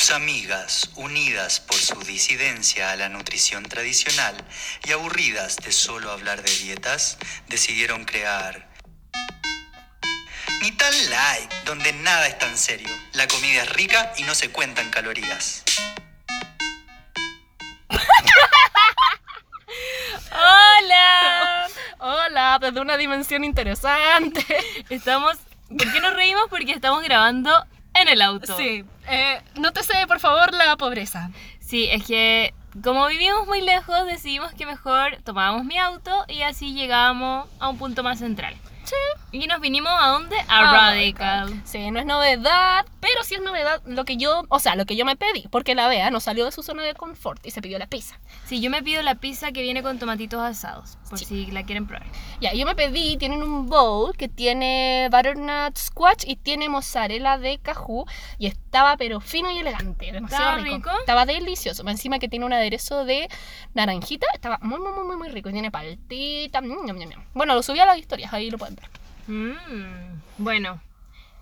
Dos amigas, unidas por su disidencia a la nutrición tradicional y aburridas de solo hablar de dietas, decidieron crear Ni tan light, donde nada es tan serio. La comida es rica y no se cuentan calorías. ¡Hola! Hola, desde una dimensión interesante. Estamos. ¿Por qué nos reímos? Porque estamos grabando en el auto. Sí, eh, nótese por favor la pobreza. Sí, es que como vivimos muy lejos, decidimos que mejor tomábamos mi auto y así llegábamos a un punto más central. Sí. Y nos vinimos a dónde? A Ah, Radical. Sí, no es novedad, pero sí es novedad lo que yo, o sea, lo que yo me pedí, porque la Bea no salió de su zona de confort y se pidió la pizza. Sí, yo me pido la pizza que viene con tomatitos asados, por Sí. si la quieren probar. Ya, yo me pedí, tienen un bowl que tiene butternut squash y tiene mozzarella de cajú y estaba pero fino y elegante, demasiado ¿Estaba rico? Estaba delicioso, encima que tiene un aderezo de naranjita, estaba muy muy muy muy, rico y tiene paltita. Bueno, lo subí a las historias, ahí lo pueden ver. Mm, bueno,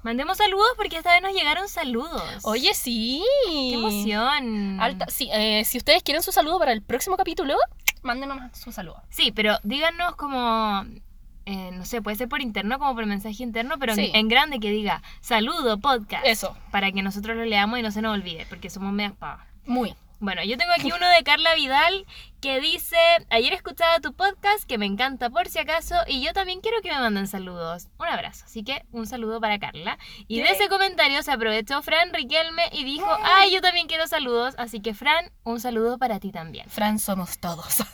mandemos saludos porque esta vez nos llegaron saludos. Oye, sí. ¡Qué emoción! Alta, sí, eh, si ustedes quieren su saludo para el próximo capítulo, mándenos su saludo. Sí, pero díganos como, eh, no sé, puede ser por interno, como por mensaje interno, pero en- grande que diga saludo podcast. Eso. Para que nosotros lo leamos y no se nos olvide, porque somos medias pavas. Muy. Bueno, yo tengo aquí uno de Carla Vidal que dice, ayer escuchaba tu podcast que me encanta por si acaso y yo también quiero que me manden saludos. Un abrazo, así que un saludo para Carla. Y de ese comentario se aprovechó Fran Riquelme y dijo, ay, yo también quiero saludos, así que Fran, un saludo para ti también. Fran somos todos.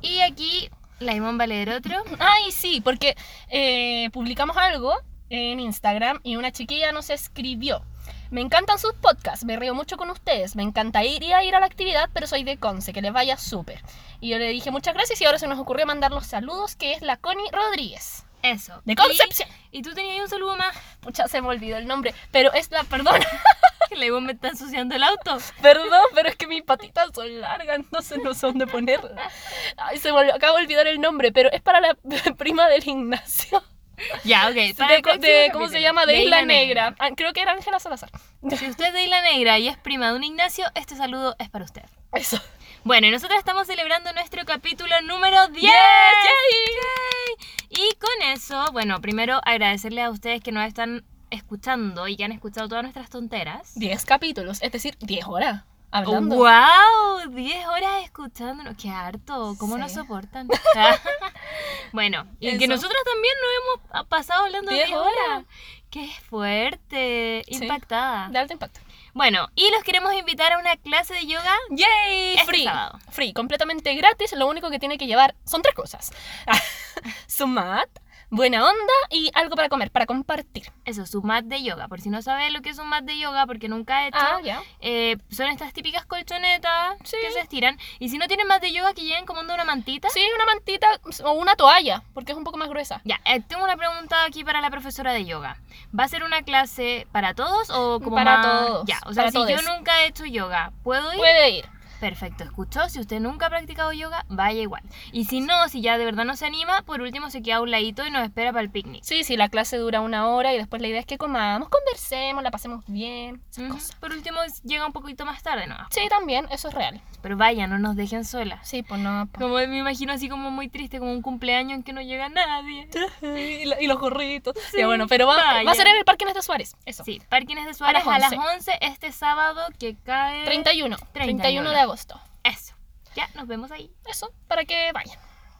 Y aquí, Laimón Valer otro. Ay, sí, porque eh, publicamos algo en Instagram y una chiquilla nos escribió. Me encantan sus podcasts, me río mucho con ustedes, me encantaría ir a la actividad, pero soy de Conce, que les vaya súper. Y yo le dije muchas gracias y ahora se nos ocurrió mandar los saludos, que es la Connie Rodríguez, Eso. de Concepción. Y, y tú tenías un saludo más. Pucha, se me olvidó el nombre, pero es la, perdón, Laimón me está ensuciando el auto. perdón, pero es que mis patitas son largas, entonces no sé dónde ponerla. Ay, se me acabo de olvidar el nombre, pero es para la prima del Ignacio. Ya, ok. para De, ¿Cómo se llama? De, Isla, Negra. Ah, Creo que era Ángela Salazar. Si usted es de Isla Negra y es prima de un Ignacio, este saludo es para usted. Eso. Bueno, y nosotros estamos celebrando nuestro capítulo número 10. Yes, Yay. Y con eso, bueno, primero agradecerle a ustedes que nos están escuchando y que han escuchado todas nuestras tonteras. 10 capítulos, es decir, 10 horas hablando. ¡Wow! 10 horas escuchándonos. ¡Qué harto! ¿Cómo nos Sí. soportan? bueno, y que nosotros también nos hemos pasado hablando 10 10 horas. horas. ¡Qué fuerte! Sí. Impactada. De alto impacto. Bueno, y los queremos invitar a una clase de yoga. ¡Yay! Este free. sábado. Free, completamente gratis. Lo único que tiene que llevar son tres cosas: su mat, buena onda y algo para comer, para compartir. Eso, su mat de yoga. Por si no sabes lo que es un mat de yoga, porque nunca he hecho, Ah, eh, son estas típicas colchonetas Sí. que se estiran. Y si no tienen mat de yoga, que lleven como onda una mantita. Sí, una mantita o una toalla, porque es un poco más gruesa. Ya, eh, tengo una pregunta aquí para la profesora de yoga. ¿Va a ser una clase para todos o como Para más- todos, Ya, o sea, si yo nunca he hecho yoga, ¿puedo ir? Puede ir. Perfecto, escuchó. Si usted nunca ha practicado yoga, vaya igual. Y si no, si ya de verdad no se anima, por último se queda a un ladito y nos espera para el picnic. Sí, sí, la clase dura una hora y después la idea es que comamos, conversemos, la pasemos bien, esas Ujú. cosas. Por último, llega un poquito más tarde, ¿no? Sí, también, eso es real. Pero vaya, no nos dejen solas. Sí, pues no. pues. Como me imagino así como muy triste, como un cumpleaños en que no llega nadie. y, la- y los gorritos. Sí, Ya, bueno, pero va, vaya. va a ser en el Parque Inés de Suárez. Eso. Sí, Parkines de Suárez a las 11. este sábado que cae... 31. 31. 31 de agosto. Eso. Ya, nos vemos ahí. Eso, para que vayan.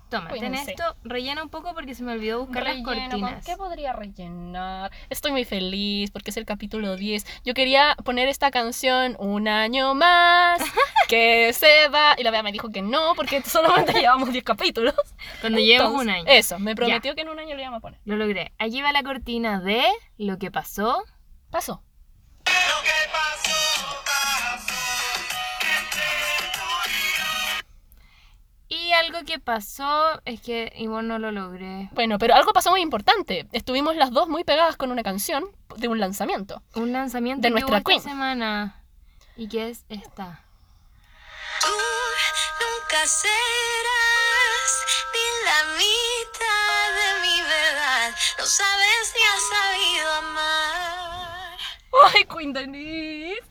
Toma, ten Cuídense. esto, rellena un poco porque se me olvidó buscar Relleno, las ¿con cortinas. ¿Qué podría rellenar? Estoy muy feliz porque es el capítulo 10. Yo quería poner esta canción un año más, que se va. Y la Bea me dijo que no, porque solamente llevamos 10 capítulos. Cuando llevemos un año. Eso, me prometió que en un año lo íbamos a poner. Lo logré. Allí va la cortina de lo que pasó. Pasó. Y algo que pasó es que igual no lo logré. Bueno, pero algo pasó muy importante. Estuvimos las dos muy pegadas con una canción de un lanzamiento. Un lanzamiento De que nuestra hubo queen. esta semana. ¿Y qué es esta? Tú nunca serás ni la mitad de mi verdad. No sabes ni has sabido amar. ¡Ay, Queen Denise!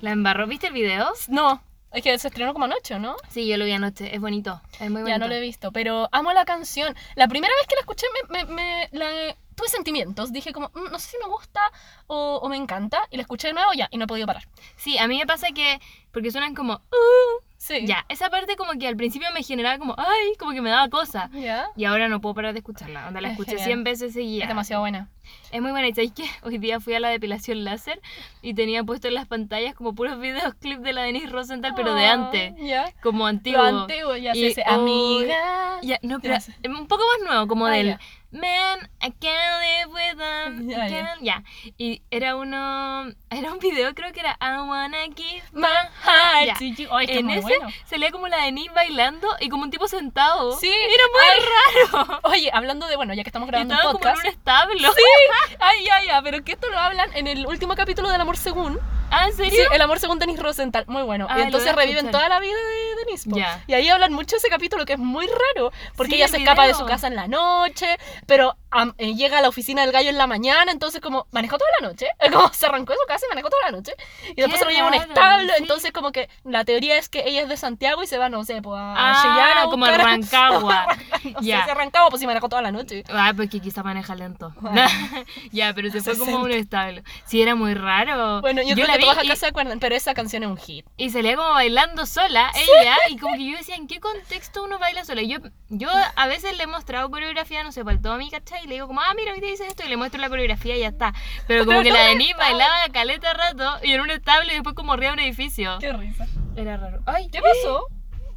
La embarró. ¿Viste el video? No, es que se estrenó como anoche, ¿no? Sí, yo lo vi anoche. Es bonito. Es muy bonito. Ya no lo he visto, pero amo la canción. La primera vez que la escuché me, me, me- la- tuve sentimientos. Dije como, "Mm, no sé si me gusta o, o me encanta. Y la escuché de nuevo ya, y no he podido parar. Sí, a mí me pasa que. Porque suenan como. "Uh", Sí. Ya, esa parte como que al principio me generaba como. ¡Ay! Como que me daba cosa. Ya. Y ahora no puedo parar de escucharla. Onda, la Es escuché genial. 100 veces seguidas. Es demasiado buena. Es muy buena. ¿Y sabéis qué? Hoy día fui a la depilación láser y tenía puesto en las pantallas como puros videos clips de la Denise Rosenthal, pero de Ah, antes. Ya. Como antiguo. Lo antiguo, ya Y sé, hoy- Amiga. Ya, no, pero Ya un poco más nuevo, como Ah, del. Man, I can't live with them. Ya, ya. can't-" ya. Y era uno. Era un video, creo que era I wanna give My heart to you. Ay, es En muy ese bueno. salía como la Denise bailando y como un tipo sentado. Sí. Era muy raro. Oye, hablando de, bueno, ya que estamos grabando un como en podcast. un establo. Ay, ya, ya, pero que esto lo hablan en el último capítulo del Amor Según. Ah, ¿en Sí, serio? el amor según Denise Rosenthal, muy bueno. Ah, y entonces reviven escuchar. toda la vida de Denise. po. Ya. Y ahí hablan mucho de ese capítulo que es muy raro, porque Sí, ella el se escapa de video. su casa en la noche, pero am, eh, llega a la oficina del gallo en la mañana, entonces como manejó toda la noche, como se arrancó de su casa y manejó toda la noche. Y después se lo lleva a un establo, sí. entonces como que la teoría es que ella es de Santiago y se va, no sé, pues a Ah, Chillán a como a Rancagua. no Ya. sé si arrancaba, pues si manejó toda la noche. Ah, pues que quizá maneja lento. Bueno. ya, pero se fue como a 60. un establo. Sí, era muy raro. Bueno, yo, creo la vi todas y- acá se acuerdan, pero esa canción es un hit. Y salía como bailando sola, ella, y como que yo decía, ¿en qué contexto uno baila sola? Y yo, yo a veces le he mostrado coreografía, no sé, para el Tommy, ¿cachai? Y le digo como, ah, mira, hoy te dices esto, y le muestro la coreografía y ya está. Pero como Pero que no la en Denise bailaba caleta rato, y en un establo, y después como de un edificio. Qué risa. Era raro. Ay, ¿Qué pasó?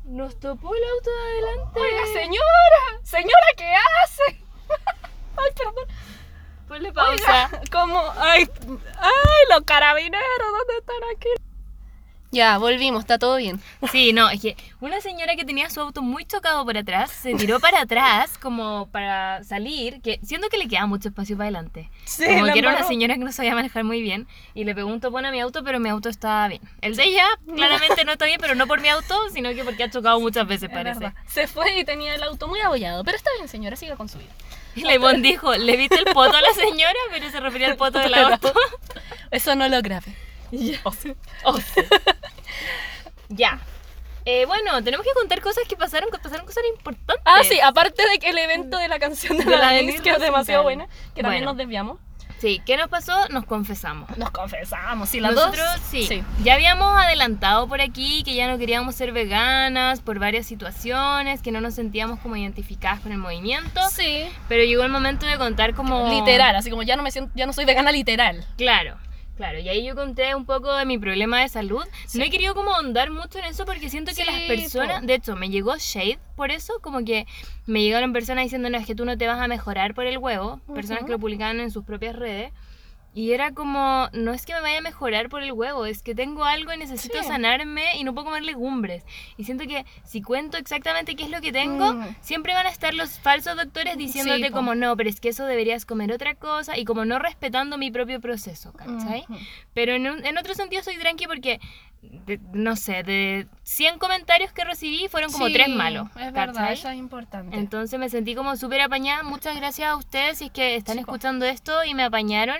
Nos topó el auto de adelante. Oiga, señora, señora, ¿qué hace? Ay, perdón. Ponle pausa. Oiga, ¿cómo? Ay, ay, los carabineros, ¿dónde están aquí? Ya, volvimos, está todo bien. Sí, no, es que una señora que tenía su auto muy chocado por atrás se tiró para atrás como para salir, que siento que le quedaba mucho espacio para adelante. Sí, como que era una señora que no sabía manejar muy bien y le un topón a mi auto, pero mi auto estaba bien. El de ella claramente no está bien, pero no por mi auto, sino que porque ha chocado muchas veces, Es parece. Se fue y tenía el auto muy abollado, pero está bien, señora, siga con su vida. Y Leibón dijo, ¿le viste el poto a la señora? Pero se refería al poto del auto. Eso no lo grave. Oh, oh. ya. Eh, bueno, tenemos que contar cosas que pasaron, que pasaron cosas importantes. Ah, sí, aparte de que el evento de la canción de, De la, la Denise, que es demasiado buena, que también nos desviamos. Sí, ¿qué nos pasó? Nos confesamos. Nos confesamos, sí, las Nosotros dos. sí, ya habíamos adelantado por aquí que ya no queríamos ser veganas por varias situaciones, que no nos sentíamos como identificadas con el movimiento, Sí. pero llegó el momento de contar como... Literal, así como ya no me siento, ya no soy vegana literal. Claro, claro, y ahí yo conté un poco de mi problema de salud. Sí. No he querido como ahondar mucho en eso porque siento que Sí, las personas, po. de hecho, me llegó shade por eso, como que me llegaron personas diciendo, no, es que tú no te vas a mejorar por el huevo, personas que lo publicaban en sus propias redes. Y era como, no es que me vaya a mejorar por el huevo, es que tengo algo y necesito Sí. sanarme y no puedo comer legumbres. Y siento que si cuento exactamente qué es lo que tengo, Mm. siempre van a estar los falsos doctores diciéndote po. como, no, pero es que eso deberías comer otra cosa y como no respetando mi propio proceso, ¿cachai? Ujú. Pero en, un- en otro sentido soy tranqui porque, de- no sé, de 100 comentarios que recibí fueron como Sí, tres malos. Es verdad, ¿cachai? eso es importante. Entonces me sentí como súper apañada. Muchas gracias a ustedes si es que están escuchando esto y me apañaron.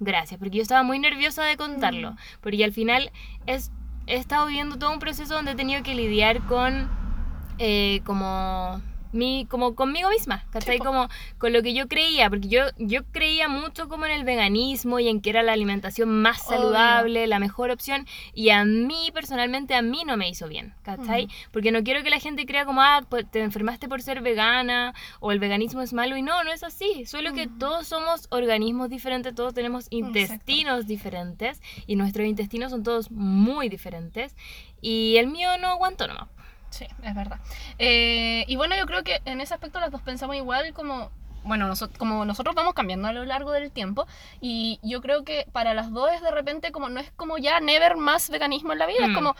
Gracias, porque yo estaba muy nerviosa de contarlo. Mm. Porque al final es, he estado viviendo todo un proceso donde he tenido que lidiar con eh, como mi, como conmigo misma, ¿cachai? como con lo que yo creía, porque yo, yo creía mucho como en el veganismo y en que era la alimentación más saludable, la mejor opción, y a mí personalmente a mí no me hizo bien, ¿cachai? Porque no quiero que la gente crea como, ah, pues, te enfermaste por ser vegana o el veganismo es malo y no, no es así, solo que todos somos organismos diferentes, todos tenemos intestinos diferentes y nuestros intestinos son todos muy diferentes y el mío no aguantó nomás. Sí, es verdad. Eh, y bueno, yo creo que en ese aspecto las dos pensamos igual como... Bueno, noso- como nosotros vamos cambiando a lo largo del tiempo y yo creo que para las dos es de repente como no es como ya never más veganismo en la vida, es Mm. como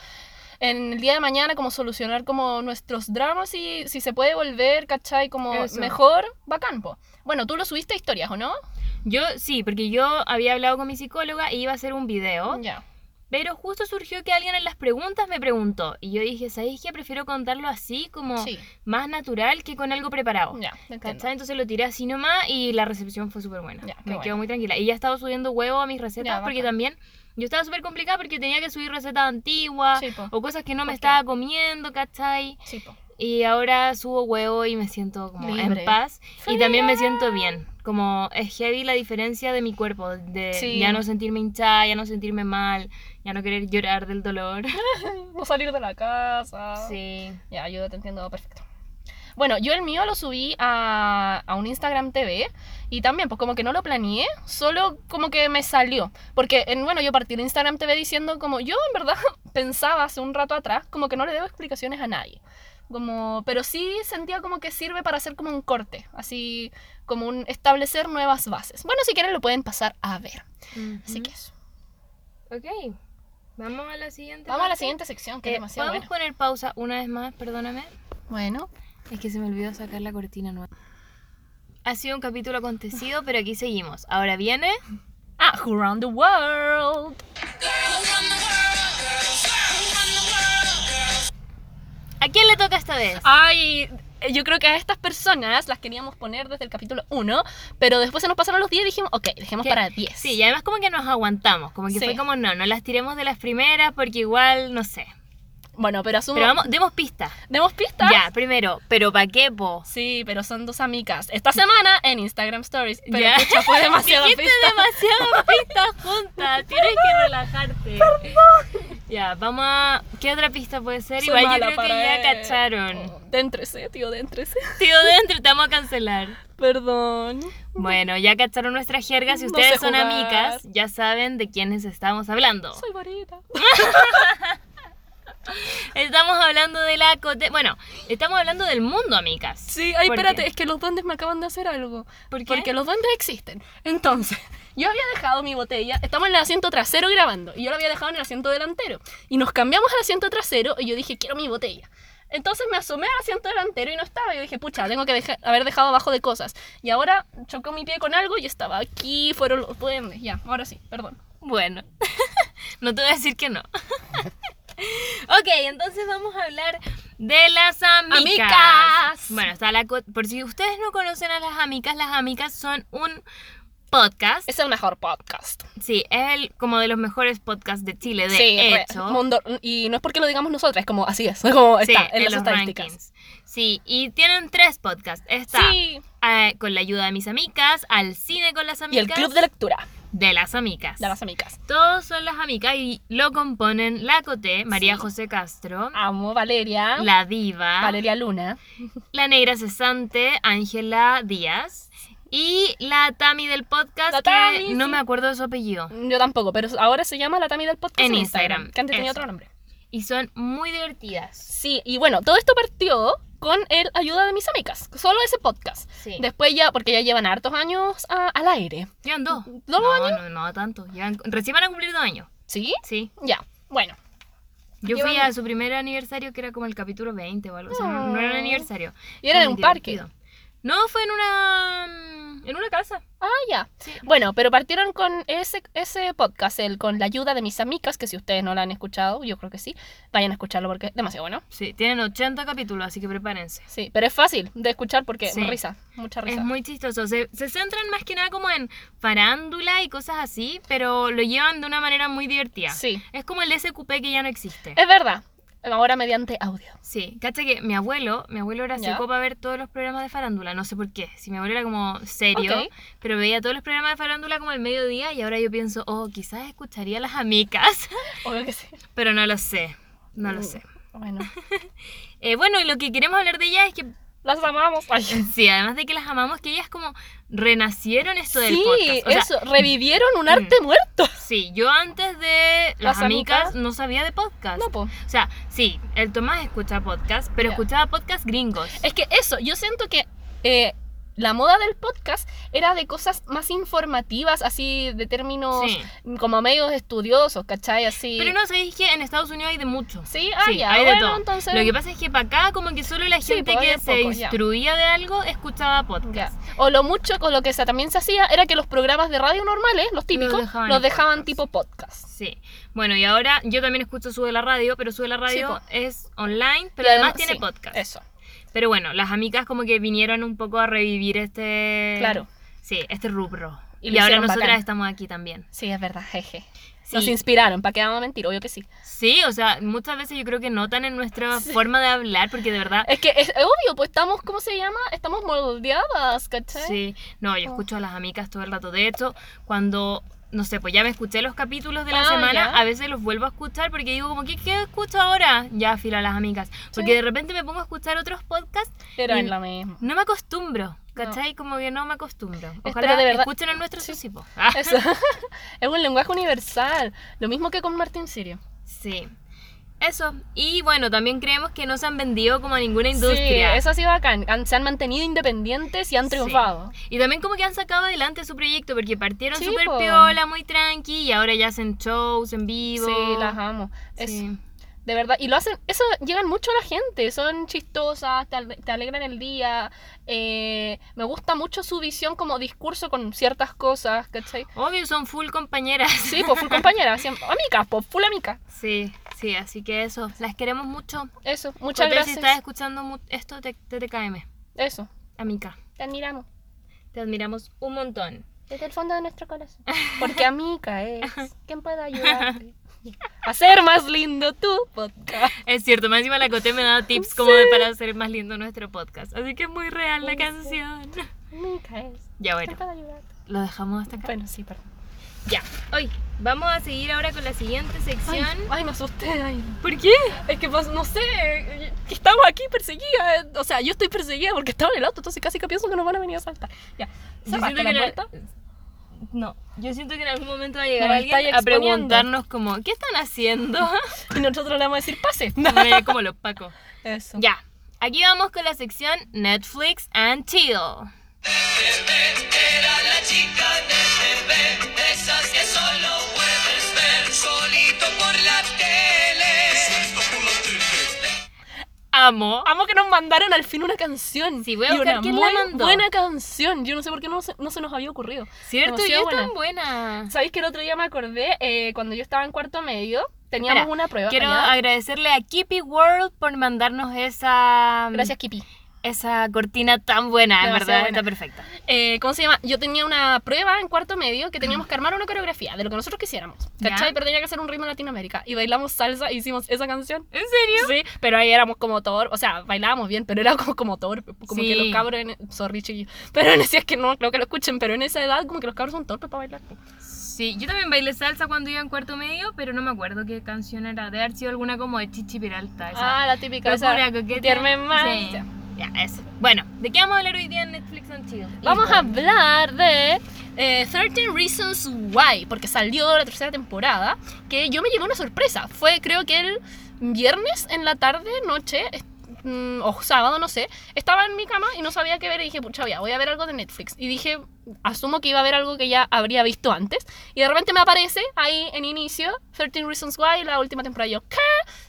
en el día de mañana como solucionar como nuestros dramas y si se puede volver, ¿cachai? Como Eso. mejor, bacán, po. Bueno, tú lo subiste a historias, ¿o no? Yo sí, porque yo había hablado con mi psicóloga y iba a hacer un video Ya. Pero justo surgió que alguien en las preguntas me preguntó. Y yo dije, ¿sabéis qué? Prefiero contarlo así, como Sí. más natural que con algo preparado. Ya. Entonces lo tiré así nomás y la recepción fue súper buena. Ya, me bueno. quedo muy tranquila. Y ya estaba subiendo huevo a mis recetas Ya, porque también yo estaba súper complicada porque tenía que subir recetas antiguas Sí, o cosas que no me estaba comiendo, ¿cachai? Sí, po. Y ahora subo huevo y me siento como Libre. en paz. Y también me siento bien. Como es heavy la diferencia de mi cuerpo. De Sí. ya no sentirme hinchada, ya no sentirme mal, ya no querer llorar del dolor. No salir de la casa. Sí. Ya, yo te entiendo perfecto. Bueno, yo el mío lo subí a, a un Instagram TV y también, pues como que no lo planeé, solo como que me salió. Porque, en, bueno, yo partí de Instagram TV diciendo como yo en verdad pensaba hace un rato atrás como que no le debo explicaciones a nadie. Como, pero sí sentía como que sirve para hacer como un corte, así como un establecer nuevas bases. Bueno, si quieren lo pueden pasar a ver. Así que eso. Ok. Vamos a la siguiente. Vamos a la siguiente sección, que Eh, es demasiado ¿Podemos buena. poner pausa una vez más? Perdóname. Bueno, Es que se me olvidó sacar la cortina nueva. Ha sido un capítulo acontecido, pero aquí seguimos. Ahora viene. ah, Who Run the World. ¿A quién le toca esta vez? Ay, yo creo que a estas personas las queríamos poner desde el capítulo 1, pero después se nos pasaron los 10 y dijimos, ok, dejemos para 10. Sí, y además como que nos aguantamos. Como que Sí. fue como, no, no las tiremos de las primeras porque igual, no sé. Bueno, pero asumo. Pero vamos, demos pistas. ¿Demos pistas? Ya, primero, pero ¿para qué, po? Sí, pero son dos amigas. Esta semana en Instagram Stories. Pero Ya. pucha, fue demasiada Dijiste pista. demasiadas pistas juntas. Tienes que relajarte. Perdón. Ya, vamos a... ¿Qué otra pista puede ser? Soy Igual yo creo que ya cacharon. Entre C, tío, C. Tío, dentro, te vamos a cancelar. Perdón. Bueno, ya cacharon nuestra jerga. Si No ustedes son amigas, ya saben de quiénes estamos hablando. Soy varita. Estamos hablando de la cote... Bueno, estamos hablando del mundo, amigas. Sí, ay, ¿Por espérate, qué? es que los duendes me acaban de hacer algo. ¿Por qué? Porque los duendes existen. Entonces, yo había dejado mi botella, estamos en el asiento trasero grabando, y yo la había dejado en el asiento delantero. Y nos cambiamos al asiento trasero, y yo dije, quiero mi botella. Entonces me asomé al asiento delantero y no estaba. Yo dije, pucha, tengo que haber dejado abajo de cosas. Y ahora chocó mi pie con algo y estaba aquí, fueron los duendes. Ya, ahora sí, perdón. Bueno, no te voy a decir que no. ok, entonces vamos a hablar de las amicas. Amicas. Bueno, está la por si ustedes no conocen a las amicas, las amicas son un podcast. Es el mejor podcast. Sí, es el como de los mejores podcasts de Chile, de sí, hecho. mundo- y no es porque lo digamos nosotras, es como así es, como Sí, está en, en las los estadísticas. rankings. Sí, y tienen tres podcasts. Está Sí, eh, con la ayuda de mis amigas, al cine con las y amigas. el club de lectura de las amigas. de las amigas. Todos son las amigas y lo componen la Coté, María Sí. José Castro, Amo Valeria. la Diva, Valeria Luna. la Negra Cesante, Ángela Díaz y la Tami del podcast, La que no me acuerdo de su apellido. Yo tampoco, pero ahora se llama la Tami del podcast En en, Instagram, Instagram, que antes tenía otro nombre. Y son muy divertidas. Sí, y bueno, todo esto partió con el ayuda de mis amigas, solo ese podcast. Sí. Después ya, porque ya llevan hartos años a- al aire. Llevan dos. ¿Dos no, años? No, no, tanto. Llevan- recién van a cumplir dos años. ¿Sí? Sí. Ya, bueno. Yo fui a su primer aniversario, que era como el capítulo 20 o algo. O sea, no, no era un aniversario. Y era en un parque. No, fue en una. En una casa. Ah, ya. Sí. Bueno, pero partieron con ese, ese podcast, el con la ayuda de mis amigas, que si ustedes no la han escuchado, yo creo que sí, vayan a escucharlo porque es demasiado bueno. Sí, tienen 80 capítulos, así que prepárense. Sí, pero es fácil de escuchar porque Sí. risa, mucha risa. Es muy chistoso. Se, se centran más que nada como en farándula y cosas así, pero lo llevan de una manera muy divertida. Sí, Es como el SQP que ya no existe. es verdad. Ahora mediante audio. Sí, cacha que mi abuelo, mi abuelo era Ya. seco para ver todos los programas de farándula, no sé por qué. Si mi abuelo era como serio, pero veía todos los programas de farándula como el mediodía y ahora yo pienso, oh, quizás escucharía a las amicas, Obvio que sí. pero no lo sé, no lo Mm. sé. Bueno, Eh, bueno, y lo que queremos hablar de ella es que, las amamos. Ay. sí, además de que las amamos, que ellas como renacieron esto del Sí, podcast. O sea, eso, revivieron un arte muerto. Sí, yo antes de las, Las amigas amigas. no sabía de podcast. No, po. O sea, sí, el Tomás escucha podcast, pero escuchaba podcast gringos. Es que eso, yo siento que eh, la moda del podcast era de cosas más informativas, así de términos Sí. como medios estudiosos, ¿cachai? Así. Pero no, sabéis que en Estados Unidos hay de mucho. Sí, ah, Sí, ya, hay de todo. entonces. Lo que pasa es que para acá, como que solo la gente pues, que se ya. instruía de algo escuchaba podcast. Ya. O lo mucho, o lo que se- también se hacía, era que los programas de radio normales, los típicos, dejaban los dejaban tipo podcast. Sí. Bueno, y ahora yo también escucho Sube la Radio, pero Sube la Radio es online, pero Y además tiene podcast. Eso, Pero bueno, las amigas como que vinieron un poco a revivir este... Claro. Sí, este rubro. Y ahora nosotras bacán. estamos aquí también. sí, es verdad, jeje. Sí. Nos inspiraron, ¿para qué vamos a mentir? Obvio que sí. Sí, o sea, muchas veces yo creo que notan en nuestra forma de hablar, porque de verdad... Es que es obvio, pues estamos, ¿cómo se llama? Estamos moldeadas, ¿cachai? Sí, no, yo escucho a las amigas todo el rato. De hecho, cuando, no sé, pues ya me escuché los capítulos de la Ah, semana, a veces los vuelvo a escuchar porque digo como, ¿qué, qué escucho ahora? Ya, filo a las amigas. Porque Sí. de repente me pongo a escuchar otros podcasts Pero y es lo mismo. no me acostumbro, ¿cachai? Como que no me acostumbro. Ojalá de verdad- escuchen el nuestro Sí. Eso. es un lenguaje universal. Lo mismo que con Martín Sirio. sí. Eso. Y bueno, también creemos que no se han vendido como a ninguna Sí, industria. eso ha sido bacán. Han- se han mantenido independientes y han Sí. triunfado. Y también como que han sacado adelante su proyecto porque partieron Sí, súper piola, muy tranqui y ahora ya hacen shows en vivo. Sí, las amo. Es- Sí. De verdad, y lo hacen, eso llegan mucho a la gente, son chistosas, te, te alegran el día, eh, me gusta mucho su visión como discurso con ciertas cosas, ¿cachai? Obvio, son full compañeras. Sí, pues full compañera, siempre, pues full amiga. Sí, sí, así que eso, las queremos mucho. Eso, muchas Si gracias. estás escuchando esto, te, te, TKM, Eso, amiga. te admiramos. Te admiramos un montón. Desde el fondo de nuestro corazón. Porque amiga es quien pueda ayudarte. A ser más lindo tu podcast. Es cierto, más encima la Cote me da tips como de para hacer más lindo nuestro podcast. Así que es muy real la Sí. canción. Amiga es Ya bueno, lo dejamos hasta acá. Bueno, sí, perdón. Ya, hoy vamos a seguir ahora con la siguiente Ay, sección. ay, me asusté. Ay. ¿Por qué? Es que, pues, no sé, estamos aquí perseguidas. eh, O sea, yo estoy perseguida porque estaba en el auto, entonces casi que pienso que nos van a venir a saltar. Ya. Yo ¿Cerraste siento la puerta? No, yo siento que en algún momento va a llegar alguien a exponiendo. preguntarnos como, ¿qué están haciendo? Y nosotros le vamos a decir, pase. Como los pacos. Eso. Ya, aquí vamos con la sección Netflix and Chill. Era la chica Amo. Amo que nos mandaron al fin una canción. Sí, voy a Y buscar una quién muy la mandó. buena canción. Yo no sé por qué no se, no se nos había ocurrido. ¿Cierto? Y es tan buena. ¿Sabéis que el otro día me acordé? Eh, cuando yo estaba en cuarto medio, teníamos Espera, una prueba. Quiero agradecerle a Kippy World por mandarnos esa Gracias, Kipi. Esa cortina tan buena, en verdad, buena. está perfecta. Eh, ¿Cómo se llama? Yo tenía una prueba en cuarto medio que teníamos que armar una coreografía de lo que nosotros quisiéramos. ¿Cachai? Pero tenía que ser un ritmo de Latinoamérica. Y bailamos salsa y hicimos esa canción. ¿En serio? Sí, pero ahí éramos como torpes, o sea, bailábamos bien, pero era como, como torpe, como Sí. que los cabros, en... sorry chiquillos, pero en ese es que no creo que lo escuchen, pero en esa edad como que los cabros son torpes para bailar. Sí, yo también bailé salsa cuando iba en cuarto medio, pero no me acuerdo qué canción era. Debe haber sido alguna como de Chichi Peralta. Esa. Ah, la típica, esa, coqueta. Tierme más. Sí. Ya, eso. Bueno, ¿de qué vamos a hablar hoy día en Netflix and Chill? Vamos a hablar de eh, 13 Reasons Why, porque salió la tercera temporada, que yo me llevé una sorpresa. Fue creo que el viernes en la tarde, noche, es- mm, o sábado, no sé, estaba en mi cama y no sabía qué ver y dije, pucha, voy a ver algo de Netflix. Y dije, asumo que iba a ver algo que ya habría visto antes. Y de repente me aparece ahí en inicio 13 Reasons Why, la última temporada. Y yo, ¿qué?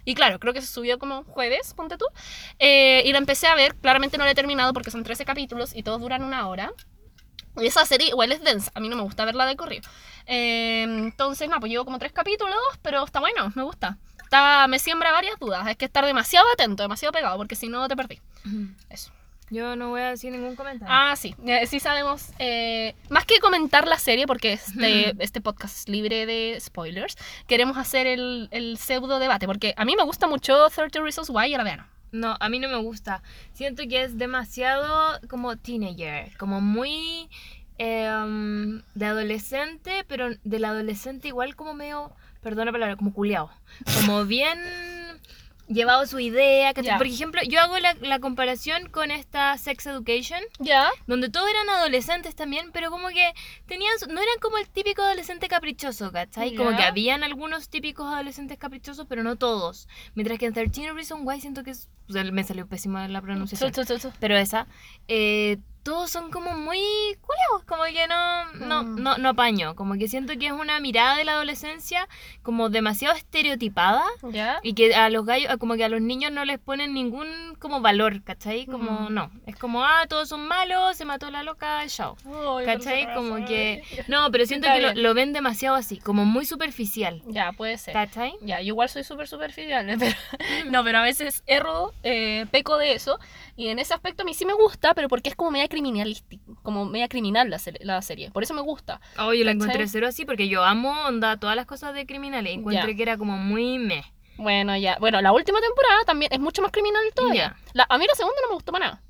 Y claro, creo que se subió como jueves, ponte tú. Eh, y la empecé a ver, claramente no la he terminado porque son 13 capítulos y todos duran una hora. Y esa serie igual es densa, a mí no me gusta verla de corrido. Eh, entonces, no, pues llevo como tres capítulos, pero está bueno, me gusta. Está, me siembra varias dudas, hay que estar demasiado atento, demasiado pegado, porque si no te perdí. Eso. Yo no voy a decir ningún comentario. Ah, sí, sí sabemos. eh, más que comentar la serie, porque este, este podcast es libre de spoilers, queremos hacer el, el pseudo debate, porque a mí me gusta mucho 30 Reasons Why y ahora vean. No, a mí no me gusta. Siento que es demasiado como teenager, como muy em, de adolescente, pero del adolescente igual como medio, perdona la palabra, como culiao. Como bien llevado su idea. Ya. Por ejemplo, yo hago la, la comparación con esta Sex Education, ¿Ya? donde todos eran adolescentes también, pero como que tenían, no eran como el típico adolescente caprichoso, ¿cachai? Como Ya. que habían algunos típicos adolescentes caprichosos, pero no todos. Mientras que en 13 Reasons Why siento que es, o sea, me salió pésima la pronunciación. Pero esa, eh, todos son como muy culeados, como que no, no, Mm. no, no apaño. Como que siento que es una mirada de la adolescencia como demasiado estereotipada ¿Ya? y que a los gallos, como que a los niños no les ponen ningún como valor, ¿cachai? Como Mm. no, es como, ah, todos son malos, se mató la loca, chao. Ay, ¿Cachai? Como que... me No, pero siento que lo, lo ven demasiado así, como muy superficial. Ya, puede ser. ¿Cachai? Ya, yo igual soy súper superficial, pero no, pero a veces erro, eh, peco de eso, y en ese aspecto a mí sí me gusta, pero porque es como media criminalística, como media criminal la, se- la serie, por eso me gusta. Oh, yo la encontré cero así porque yo amo onda todas las cosas de criminales. Encuentro Ya. que era como muy meh. Bueno, ya, bueno, la última temporada también es mucho más criminal todavía. La- a mí la segunda no me gustó para nada.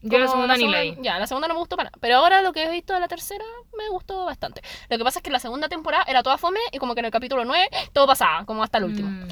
Yo la segunda ni la segunda- vi. Ya, la segunda no me gustó para nada. Pero ahora lo que he visto de la tercera me gustó bastante. Lo que pasa es que la segunda temporada era toda fome y como que en el capítulo 9 todo pasaba, como hasta el último. Mm.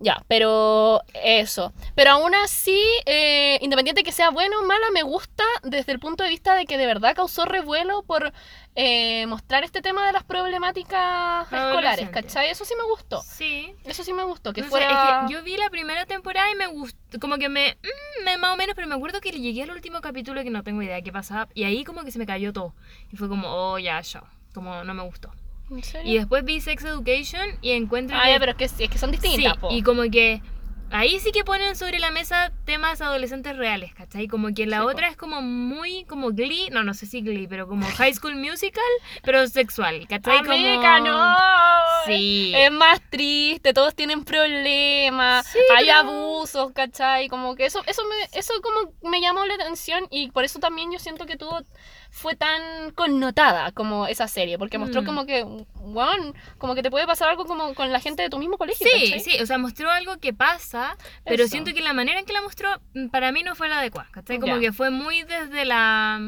Ya, pero eso. Pero aún así, eh, independiente que sea bueno o mala, me gusta desde el punto de vista de que de verdad causó revuelo por eh, mostrar este tema de las problemáticas escolares. ¿cachai? Eso sí me gustó. Sí. Eso sí me gustó, que No sé, es que yo vi la primera temporada y me gustó, como que me, mm, me más o menos, pero me acuerdo que llegué al último capítulo que no tengo idea de qué pasaba y ahí como que se me cayó todo. Y fue como, oh, ya, chao. Como no me gustó. ¿En serio? Y después vi Sex Education y encuentro Ah, que... ya, pero es que, es que son distintas, Sí, po. y como que ahí sí que ponen sobre la mesa temas adolescentes reales, ¿cachai? Como que la Sí, po. otra es como muy como Glee, no, no sé si Glee, pero como High School Musical, pero sexual, ¿cachai? Amiga, como... no. Sí. Es más triste, todos tienen problemas, Sí, hay pero- abusos, ¿cachai? Como que eso, eso me, eso como me llamó la atención y por eso también yo siento que tuvo, fue tan connotada como esa serie, porque mostró Mm. como que, wow, como que te puede pasar algo como con la gente de tu mismo colegio, Sí, ¿cachai? sí, o sea, mostró algo que pasa, pero Eso. siento que la manera en que la mostró mm, para mí no fue la adecuada, ¿cachai? Como que fue muy desde la...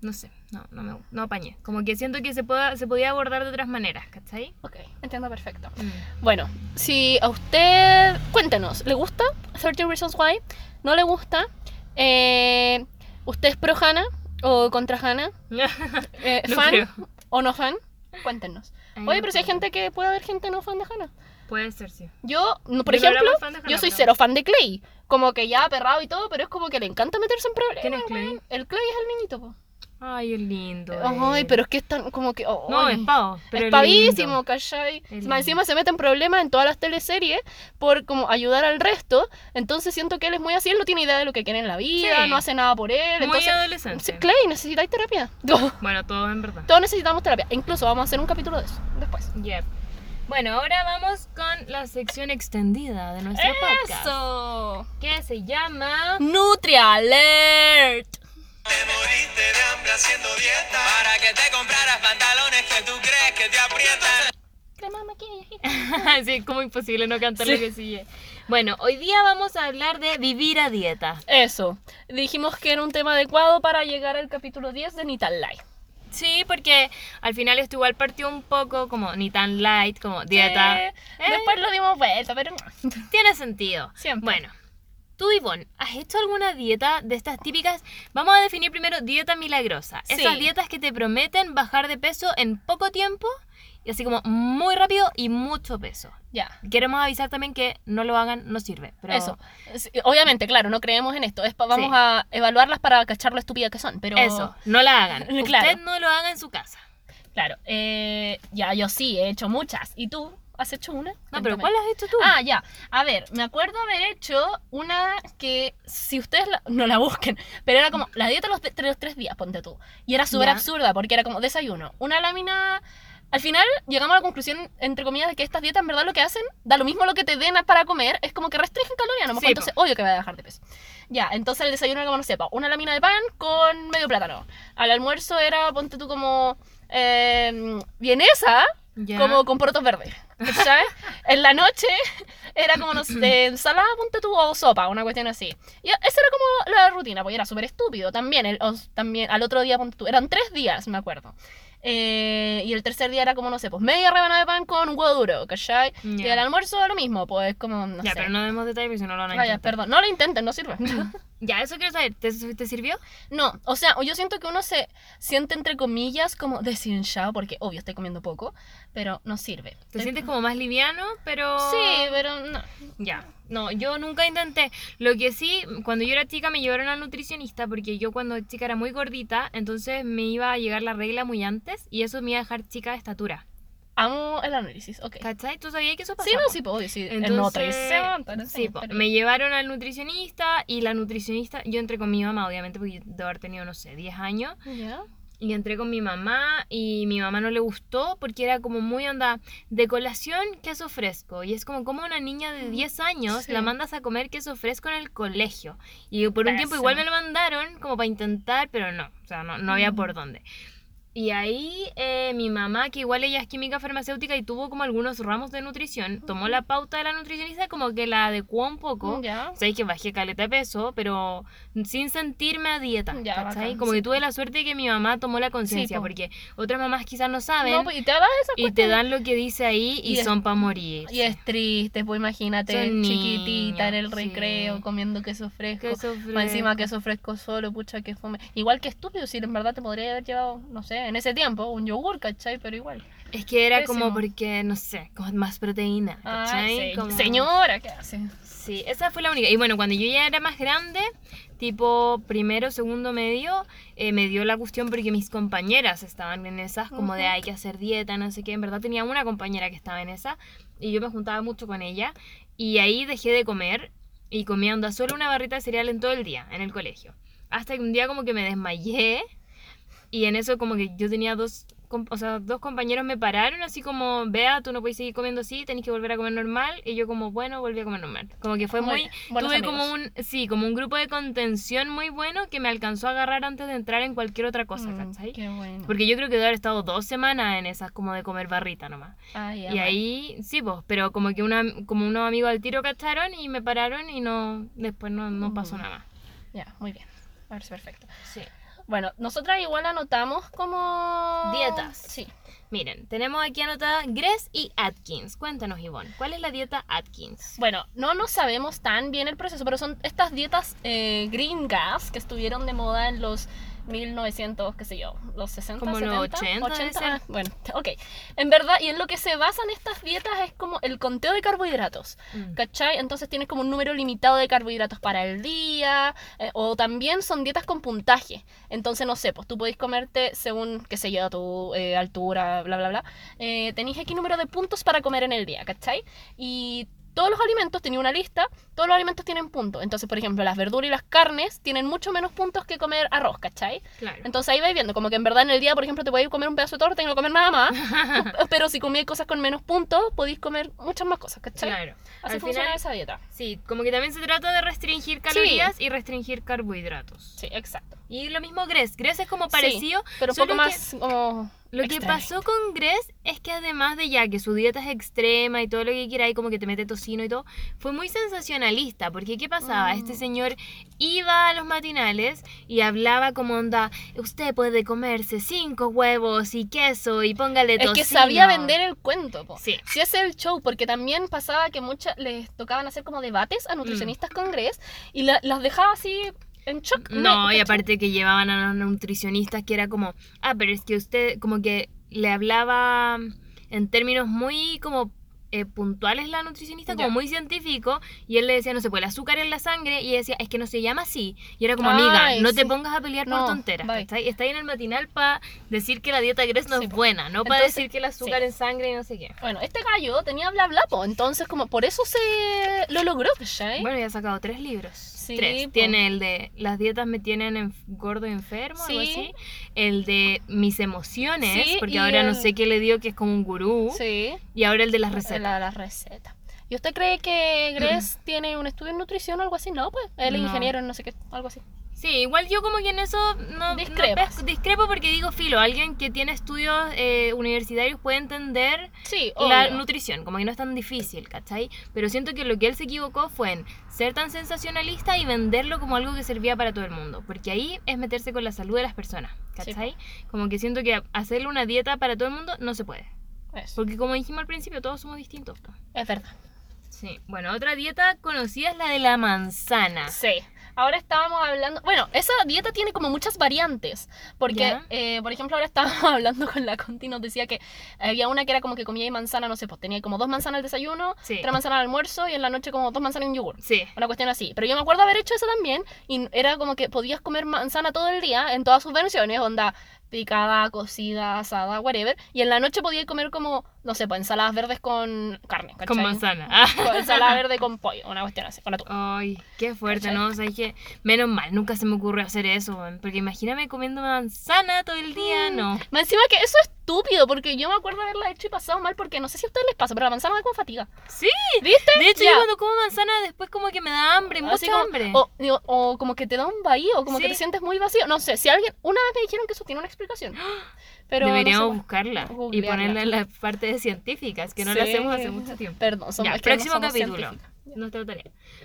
no sé, no, no me no apañé. Como que siento que se, pueda, se podía abordar de otras maneras, ¿cachai? Ok, entiendo perfecto. Mm. Bueno, si a usted, cuéntenos, ¿le gusta 13 Reasons Why? ¿No le gusta? Eh, ¿Usted es pro Hannah o contra Hannah? Eh, No ¿Fan creo. o no fan? Cuéntenos. Ay, Oye, no pero si hay gente que puede haber gente no fan de Hannah. Puede ser, sí. Yo, no, por Yo ejemplo, Hannah, yo soy pero- cero fan de Clay. Como que ya perrado y todo, pero es como que le encanta meterse en problemas. ¿Quién es Clay? El Clay es el niñito, po. Ay, es lindo. Ay, él. pero es que es tan como que. oh, No, es pavo. Pero es pavísimo. ¿cachai? Encima se mete en problemas en todas las teleseries por como ayudar al resto. Entonces siento que él es muy así, él no tiene idea de lo que quiere en la vida, Sí. no hace nada por él. Muy entonces, adolescente. Clay, necesitáis terapia. Bueno, todo en verdad. Todos necesitamos terapia. Incluso vamos a hacer un capítulo de eso después. Yep. Bueno, ahora vamos con la sección extendida de nuestro podcast. ¡Eso! Que se llama... Nutria Alert. Te moriste de hambre haciendo dieta Para que te compraras pantalones que tú crees que te aprietan Crema maquillaje. sí, como imposible no cantar Sí. lo que sigue. Bueno, hoy día vamos a hablar de vivir a dieta. Eso. Dijimos que era un tema adecuado para llegar al capítulo 10 de Nital Life. Sí, porque al final esto igual partió un poco como ni tan light como dieta. Eh, Después lo dimos vuelta, pero no. Tiene sentido. Siempre. Bueno, tú, Ivonne, ¿has hecho alguna dieta de estas típicas? Vamos a definir primero dieta milagrosa. Sí. Esas dietas que te prometen bajar de peso en poco tiempo y así como muy rápido y mucho peso. Ya. Queremos avisar también que no lo hagan, no sirve. Pero Eso. Obviamente, claro, no creemos en esto. Es pa- vamos Sí. a evaluarlas para cachar lo estúpida que son. Pero Eso, no la hagan. Claro. Usted no lo haga en su casa. Claro. eh, ya, yo sí, he hecho muchas. ¿Y tú? ¿Has hecho una? No, pero. ¿cuál has hecho tú? Ah, ya. A ver, me acuerdo haber hecho una que, si ustedes la- no la busquen, pero era como la dieta de los, de los tres días, ponte tú. Y era súper absurda porque era como desayuno, una lámina... Al final llegamos a la conclusión, entre comillas, de que estas dietas en verdad lo que hacen, da lo mismo lo que te den para comer, es como que restringen calorías, ¿no? Sí, entonces, obvio que va a dejar de peso. Ya, entonces el desayuno era como, no sé, pa, una lámina de pan con medio plátano. Al almuerzo era, ponte tú como, eh, vienesa, Como con porotos verdes, ¿sabes? en la noche era como, no sé, ensalada, ponte tú, o sopa, una cuestión así. Y esa era como la rutina, porque era súper estúpido. También, el, también al otro día, ponte tú, eran tres días, me acuerdo. Eh, y el tercer día era como, no sé, pues media rebanada de pan con un huevo duro, ¿cachai? Y Ya. al almuerzo lo mismo, pues como, no ya, sé. pero no demos detalles porque si no lo van a Vaya, perdón, no lo intenten, no sirve. Ya, eso quiero saber. ¿Te, te sirvió? No, o sea, yo siento que uno se siente entre comillas como deshinchado, porque obvio estoy comiendo poco, pero no sirve. Te Eh, sientes como más liviano, pero... Sí, pero no. Ya, no, yo nunca intenté. Lo que sí, cuando yo era chica me llevaron al nutricionista porque yo cuando chica era muy gordita, entonces me iba a llegar la regla muy antes y eso me iba a dejar chica de estatura. Amo el análisis, ok. ¿Cachai? ¿Tú sabías que eso pasaba? Sí, no, sí, puedo decir. En Entonces, nutrición, lo sí, po, pero- me llevaron al nutricionista y la nutricionista, yo entré con mi mamá, obviamente, porque yo debo haber tenido, no sé, 10 años. Ya. Y entré con mi mamá y mi mamá no le gustó porque era como muy onda de colación queso fresco. Y es como como una niña de 10 años Sí. la mandas a comer queso fresco en el colegio. Y por un tiempo igual me lo mandaron como para intentar, pero no, o sea, no, no había por dónde. Y ahí eh, mi mamá, que igual ella es química farmacéutica y tuvo como algunos ramos de nutrición, tomó la pauta de la nutricionista como que la adecuó un poco. Ya. Sabéis que bajé caleta de peso, pero sin sentirme a dieta. Ya, bacán, Como sí. que tuve la suerte de que mi mamá tomó la conciencia, po. porque otras mamás quizás no saben No, pues, y te y te dan lo que dice ahí y, Y es- son para morir. Y es triste, pues imagínate, Son chiquitita en el recreo, sí. comiendo queso fresco. Queso Más encima fresco. queso fresco solo, pucha que fome. Igual que estúpido, si en verdad te podría haber llevado, no sé, en ese tiempo, un yogur, ¿cachai? Pero igual. Es que era como porque, no sé, como más proteína. Ah, ¿cachai? sí. Como- Señora, ¿qué hace? Sí, esa fue la única. Y bueno, cuando yo ya era más grande, tipo primero, segundo medio, eh, me dio la cuestión porque mis compañeras estaban en esas, como de hay que hacer dieta, no sé qué. En verdad tenía una compañera que estaba en esa y yo me juntaba mucho con ella. Y ahí dejé de comer y comía onda solo una barrita de cereal en todo el día, en el colegio. Hasta que un día como que me desmayé y en eso como que yo tenía dos, o sea, dos compañeros me pararon así como, vea, tú no puedes seguir comiendo así, tenés que volver a comer normal. Y yo como, bueno, volví a comer normal. Como que fue Muy buenos tuve amigos. como un, sí, como un grupo de contención muy bueno que me alcanzó a agarrar antes de entrar en cualquier otra cosa, Mm, ¿cachai? Qué bueno. Porque yo creo que debe haber estado dos semanas en esas como de comer barrita nomás. Ah, y ahí, sí, pues, pero como que una, como unos amigos al tiro cacharon y me pararon y no, después no, no pasó Mm. nada más. Ya, muy bien. A ver, perfecto. Sí. Bueno, nosotras igual anotamos como... Dietas. Sí. Miren, tenemos aquí anotada Gress y Atkins. Cuéntanos, Ivonne, ¿cuál es la dieta Atkins? Bueno, no nos sabemos tan bien el proceso, pero son estas dietas eh, green gas que estuvieron de moda en los 1900, qué sé yo, los 60, Como los 70, 80 debe ser. ah, bueno, ok. En verdad, y en lo que se basan estas dietas es como el conteo de carbohidratos. Mm. ¿Cachai? Entonces tienes como un número limitado de carbohidratos para el día, eh, o también son dietas con puntaje. Entonces, no sé, pues tú podéis comerte según, qué sé yo, tu eh, altura, bla, bla, bla. Eh, tenéis aquí número de puntos para comer en el día, ¿cachai? Y todos los alimentos, tenía una lista, todos los alimentos tienen puntos. Entonces, por ejemplo, las verduras y las carnes tienen mucho menos puntos que comer arroz, ¿cachai? Claro. Entonces ahí vais viendo, como que en verdad en el día, por ejemplo, te podéis comer un pedazo de torta y no comer nada más. pero si comíais cosas con menos puntos, podéis comer muchas más cosas, ¿cachai? claro. Así Al funciona final, esa dieta. sí, como que también se trata de restringir calorías y restringir carbohidratos. Sí, exacto. Y lo mismo Gress. Gress es como Sí, parecido, pero un poco que- más como Lo que pasó con Gress es que además de ya que su dieta es extrema y todo lo que quiera y como que te mete tocino y todo, fue muy sensacionalista, porque ¿qué pasaba? Mm. Este señor iba a los matinales y hablaba como onda, usted puede comerse cinco huevos y queso y póngale Es tocino. que sabía vender el cuento, po. Sí. Si ese es el show, porque también pasaba que muchas les tocaban hacer como debates a nutricionistas Mm. con Gress y la- las dejaba así en shock. No, y ¿cachai? aparte que llevaban a los nutricionistas que era como, ah, pero es que usted como que le hablaba en términos muy como eh, puntuales la nutricionista, como Ya. muy científico, y él le decía, no sé, pues el azúcar en la sangre, y ella decía, es que no se llama así. Y era como, Ay, amiga, no te pongas a pelear No, por tonteras. ¿cachai? Está ahí en el matinal para decir que la dieta Gress no Sí, es buena, no para decir que el azúcar sí. en sangre y no sé qué. Bueno, este gallo tenía bla bla, po. Entonces, como por eso se lo logró, ¿cachai? Bueno, ya ha sacado tres libros. Sí, tres. Tiene el de Las dietas me tienen enf- gordo y enfermo, algo Sí. así. El de Mis emociones, Sí, porque ahora no sé qué le dio, que es como un gurú. Sí. Y ahora el de las recetas. La, la receta. ¿Y usted cree que Gress tiene un estudio en nutrición o algo así? No, pues. Él es No. ingeniero en no sé qué, algo así. Sí, igual yo como que en eso no, no Discrepas. pesco- discrepo porque digo, filo, alguien que tiene estudios eh, universitarios puede entender Sí, la obvio. nutrición, como que no es tan difícil, ¿cachai? Pero siento que lo que él se equivocó fue en ser tan sensacionalista y venderlo como algo que servía para todo el mundo, porque ahí es meterse con la salud de las personas, ¿cachai? Como que siento que hacerle una dieta para todo el mundo no se puede, Eso. porque como dijimos al principio, todos somos distintos. Es verdad. Sí, bueno, otra dieta conocida es la de la manzana. Sí. Ahora estábamos hablando. Bueno, esa dieta tiene como muchas variantes. Porque, eh, por ejemplo, ahora estábamos hablando con la Conti y nos decía que había una que era como que comía manzana, no sé, pues tenía como dos manzanas al desayuno, Sí. tres manzanas al almuerzo y en la noche como dos manzanas y un yogur. Sí. Una cuestión así. Pero yo me acuerdo haber hecho eso también. Y era como que podías comer manzana todo el día en todas sus versiones. Onda picada, cocida, asada, whatever. Y en la noche podías comer como, no sé, pues ensaladas verdes con carne. Con ¿cachai? manzana. Ah. Con ensalada verde con pollo. Una cuestión así. Con atún. Ay, qué fuerte, ¿Cachai? ¿no? O sea, es que menos mal, nunca se me ocurre hacer eso, porque imagíname comiendo manzana todo el día, no. Más encima que eso es estúpido, porque yo me acuerdo haberla hecho y pasado mal, porque no sé si a ustedes les pasa, pero la manzana da con fatiga. Sí, ¿Viste? de hecho yo cuando como manzana después como que me da hambre, mucha como- hambre. O, digo, o como que te da un vacío, como que Sí. te sientes muy vacío. No sé, si alguien. Una vez me dijeron que eso tiene una explicación. Pero no Deberíamos sé. buscarla y ponerla en la parte de científicas, que no la Sí. hacemos hace mucho tiempo. Perdón, somos, Ya, es que no próximo somos capítulo. Nuestra tarea.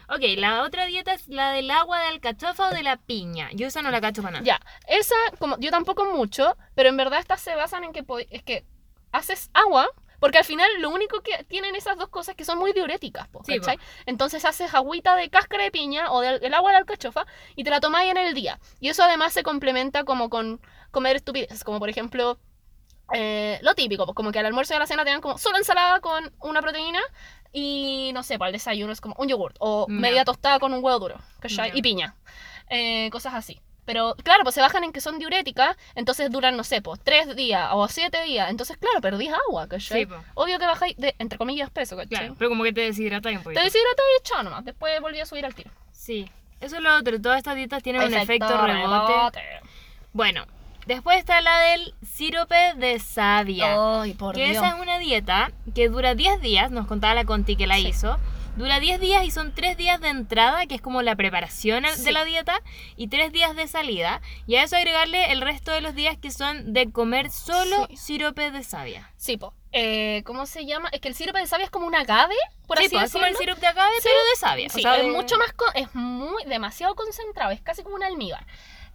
Ok, la otra dieta es la del agua de alcachofa o de la piña. Yo esa no la cacho para nada. Ya, esa, como yo tampoco mucho, pero en verdad estas se basan en que po- es que haces agua, porque al final lo único que tienen esas dos cosas que son muy diuréticas, po, Sí, po. ¿cachai? Entonces haces agüita de cáscara de piña o del el agua de alcachofa y te la tomáis en el día. Y eso además se complementa como con comer estupideces, como por ejemplo eh, lo típico, pues como que al almuerzo y a la cena te dan como solo ensalada con una proteína y no sé, para el desayuno es como un yogurt o media tostada con un huevo duro, ¿cachai? Y piña. Eh, cosas así. Pero claro, pues se bajan en que son diuréticas, entonces duran, no sé, pues tres días o siete días. Entonces, claro, perdís agua, ¿cachai? Sí. Obvio que bajáis, de, entre comillas, peso, ¿cachai? Claro, pero como que te deshidrata un poquito. Te deshidratas y chao nomás. Después volví a subir al tiro. Sí, eso es lo otro. Todas estas dietas tienen un efecto rebote. Bueno, después está la del sirope de savia. Ay, por que Dios. esa es una dieta que dura 10 días, nos contaba la Conti que la Sí. hizo. Dura 10 días y son 3 días de entrada, que es como la preparación Sí. de la dieta, y 3 días de salida. Y a eso agregarle el resto de los días que son de comer solo Sí. sirope de savia. Sí, po. Eh, ¿Cómo se llama? Es que el sirope de savia es como un agave, por sí, así pues, es como el decirlo. sirope de agave, pero de savia. Sí, o sea, es de- mucho más, co- es muy, demasiado concentrado, es casi como un almíbar.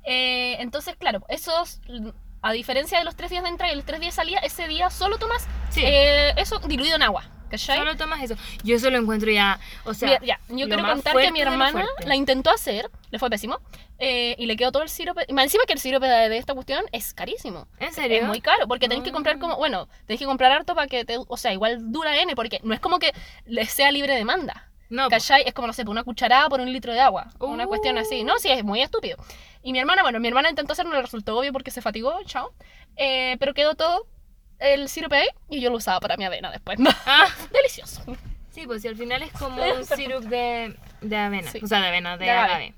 Eh, entonces, claro, esos, a diferencia de los tres días de entrada y los tres días de salida, ese día solo tomas Sí. eh, eso diluido en agua, ¿cachai? Solo tomas eso. Yo eso lo encuentro ya, o sea, ya, yo quiero contar que mi hermana la intentó hacer, le fue pésimo, eh, y le quedó todo el sirope. Y más encima que el sirope de, esta cuestión es carísimo. ¿En serio? Es muy caro, porque tenés que Ah. comprar como, bueno, tenés que comprar harto para que te, o sea, igual dura N, porque no es como que le sea libre demanda. No. ¿Cachai? Es como, no sé, por una cucharada por un litro de agua. Una cuestión así. No, sí, es muy estúpido. Y mi hermana, bueno, mi hermana intentó hacerlo, no le resultó obvio porque se fatigó, chao. Eh, pero quedó todo el sirope ahí y yo lo usaba para mi avena después. Ah, Delicioso. sí, pues si al final es como un sirope de, de avena, Sí. o sea, de avena, de, De agave. agave.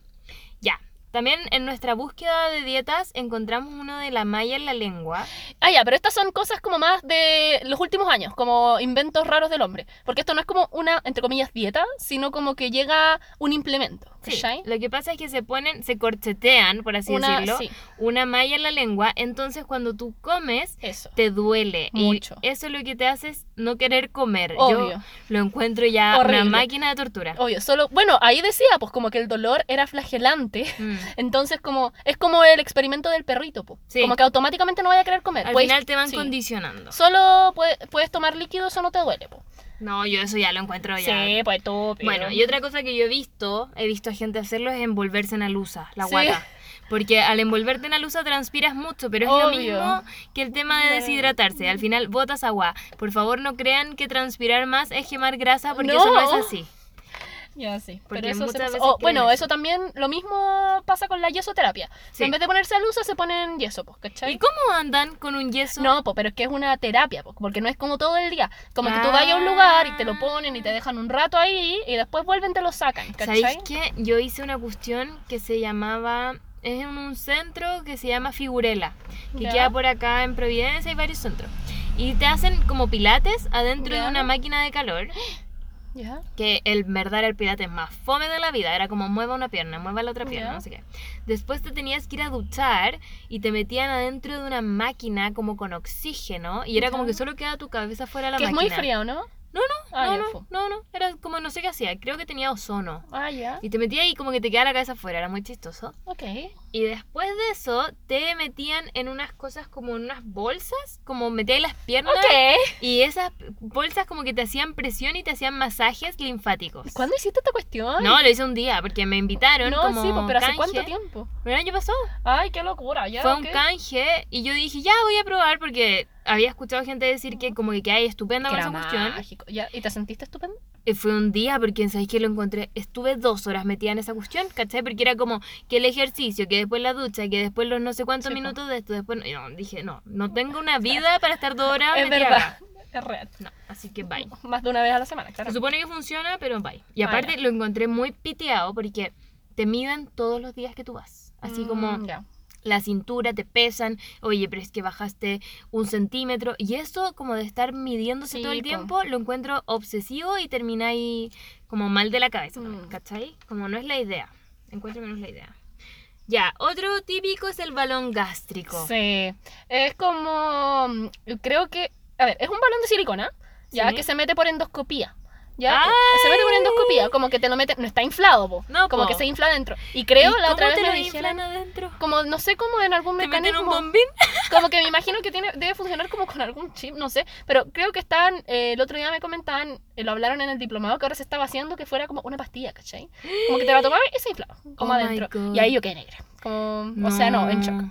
Ya. También en nuestra búsqueda de dietas encontramos uno de la malla en la lengua. Ah, ya, pero estas son cosas como más de los últimos años, como inventos raros del hombre. Porque esto no es como una, entre comillas, dieta, sino como que llega un implemento. Sí, lo que pasa es que se ponen, se corchetean, por así Una- decirlo, sí. una malla en la lengua, entonces cuando tú comes Eso. te duele Mucho. y eso lo que te hace es no querer comer. Obvio. Yo lo encuentro ya Horrible. una máquina de tortura. Obvio, solo, bueno, ahí decía, pues como que el dolor era flagelante. Mm. Entonces, como, es como el experimento del perrito. Sí. Como que automáticamente no vaya a querer comer. Al Puedes- final te van condicionando. Solo puede- puedes tomar líquido, eso no te duele, po. No, yo eso ya lo encuentro ya. Sí, pues tú. pero- Bueno, y otra cosa que yo he visto, he visto a gente hacerlo es envolverse en alusa, la Sí. guata. Porque al envolverte en alusa transpiras mucho, pero es lo mismo que el tema de deshidratarse. Al final botas agua. Por favor, no crean que transpirar más es quemar grasa, porque No. eso no es así. Ya, sí. Porque Pero eso se pasa- oh, bueno, eso. eso también, lo mismo pasa con la yesoterapia. Sí. En vez de ponerse alusa, se ponen yeso, pues, ¿cachai? ¿Y cómo andan con un yeso? No, po, pero es que es una terapia, po, porque no es como todo el día. Como que tú Ah. vayas a un lugar y te lo ponen y te dejan un rato ahí y después vuelven te lo sacan, ¿cachai? ¿Sabéis qué? Yo hice una cuestión que se llamaba. Es en un centro que se llama Figurela, que queda por acá en Providencia, hay varios centros. Y te hacen como pilates adentro de una máquina de calor, Que el verdad era el pilates más fome de la vida, era como mueva una pierna, mueva la otra pierna, no sé qué. Después te tenías que ir a duchar y te metían adentro de una máquina como con oxígeno y era como que solo queda tu cabeza fuera de la Que es máquina. muy frío, ¿no? No, no, Ah, no, no, no, no. Era como no sé qué hacía. Creo que tenía ozono. Ah, ya. Y te metía ahí como que te quedaba la cabeza afuera. Era muy chistoso. Ok. Y después de eso, te metían en unas cosas como en unas bolsas. Como metías las piernas. Ok. Y esas bolsas como que te hacían presión y te hacían masajes linfáticos. ¿Cuándo hiciste esta cuestión? No, lo hice un día porque me invitaron no, como sí, pero ¿hace canje. cuánto tiempo? El año pasado. Ay, qué locura, ya. Fue un canje y yo dije, ya voy a probar porque había escuchado gente decir que como que queda ahí estupenda Que con esa cuestión. mágico. Ya, ¿Y te sentiste estupendo? Y fue un día porque, ¿sabéis que lo encontré? Estuve dos horas metida en esa cuestión, ¿cachai? Porque era como que el ejercicio, que después la ducha, que después los no sé cuántos Sí, minutos de esto, después... No, dije, no, no tengo una vida para estar dos horas es metida verdad. acá. Es real. No, así que bye. Más de una vez a la semana, claro. Se supone que funciona, pero bye. Y aparte ya. lo encontré muy piteado porque te miden todos los días que tú vas. Así como Mm, ya. La cintura, te pesan, oye, pero es que bajaste un centímetro. Y eso, como de estar midiéndose Sí, todo el po. tiempo, lo encuentro obsesivo y termináis como mal de la cabeza, Mm. ¿cachai? Como no es la idea. Encuentro que no es la idea. Ya, otro típico es el balón gástrico. Sí. Es como. Creo que. A ver, es un balón de silicona. Ya, Sí. que se mete por endoscopía. ¿Ya? ¡Ay! Se mete por endoscopía. Como que te lo mete. No está inflado, po. No, Como po. que se infla adentro. Y creo ¿Y la otra vez te me lo dijeron. inflan adentro? Como, no sé cómo en algún ¿Te meten mecanismo. un bombín? Como que me imagino que tiene, debe funcionar como con algún chip, no sé. Pero creo que estaban, eh, el otro día me comentaban, eh, lo hablaron en el diplomado, que ahora se estaba haciendo que fuera como una pastilla, ¿cachai? Como que te la tomabas y se inflaba, como Oh adentro. Y ahí yo quedé negra. Como, O sea, no, en shock.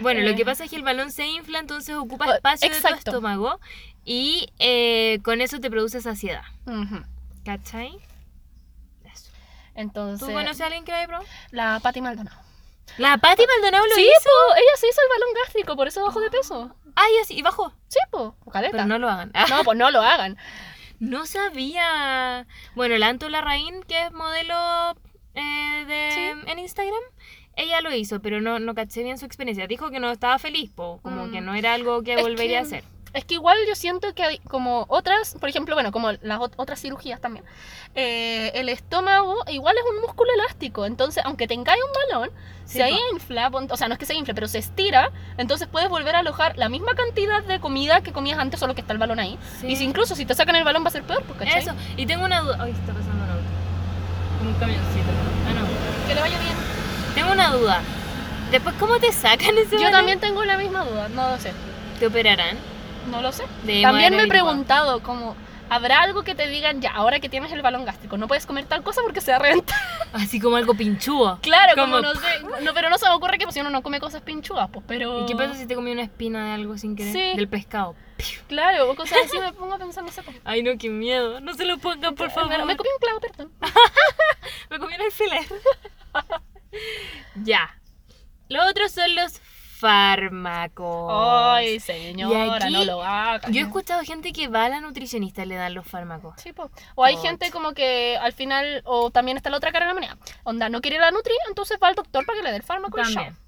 Bueno, Eh. lo que pasa es que el balón se infla, entonces ocupa Oh, espacio de exacto. tu estómago y eh, con eso te produce saciedad. Ujú. ¿Cachai? Eso. Entonces, ¿Tú conoces a alguien que haya probado? la Pati Maldonado. La Patti Maldonado lo Sí, hizo. po, ella se hizo el balón gástrico, por eso bajó de peso. Ah, ya sí, y bajó. Sí, po, caleta. Pero no lo hagan. No, pues no lo hagan. no sabía. Bueno, la Anto Larraín, que es modelo eh, de, en Instagram, ella lo hizo, pero no, no caché bien su experiencia. Dijo que no estaba feliz, po, como Mm. que no era algo que Es volvería a que- hacer. Es que igual yo siento que hay como otras, por ejemplo, bueno, como las ot- otras cirugías también, eh, el estómago igual es un músculo elástico, entonces aunque tengáis un balón, Sí, se po. infla, o sea, no es que se infle, pero se estira, entonces puedes volver a alojar la misma cantidad de comida que comías antes, solo que está el balón ahí. Sí. Y si incluso si te sacan el balón va a ser peor, ¿cachai? Eso. Y tengo una duda. Ay, está pasando un auto. Un camioncito. Ah, no. Que le vaya bien. Tengo una duda. Después, ¿cómo te sacan ese Yo balón? también tengo la misma duda, no lo sé. ¿Te operarán? No lo sé. También me he preguntado como, ¿habrá algo que te digan ya, ahora que tienes el balón gástrico, no puedes comer tal cosa porque se va a reventar? Así como algo pinchúo. Claro, como, Como- no sé, no, pero no se me ocurre que pues, si uno no come cosas pinchudas, pues, pero... ¿Y qué pasa si te comí una espina de algo sin querer? Sí. Del pescado. Claro, o cosas así me pongo a pensar, no sé cómo. Ay, no, qué miedo. No se lo pongan, por favor. Me, me comí un clavo, perdón. Me comí un alfiler. ya. Los otros son los fármacos. Ay, señora, aquí no lo hagas. Yo he escuchado gente que va a la nutricionista y le dan los fármacos. Sí, po. O hay gente como que al final, o también está la otra cara de la moneda. Onda, no quiere la nutri, entonces va al doctor para que le dé el fármaco y También. chao.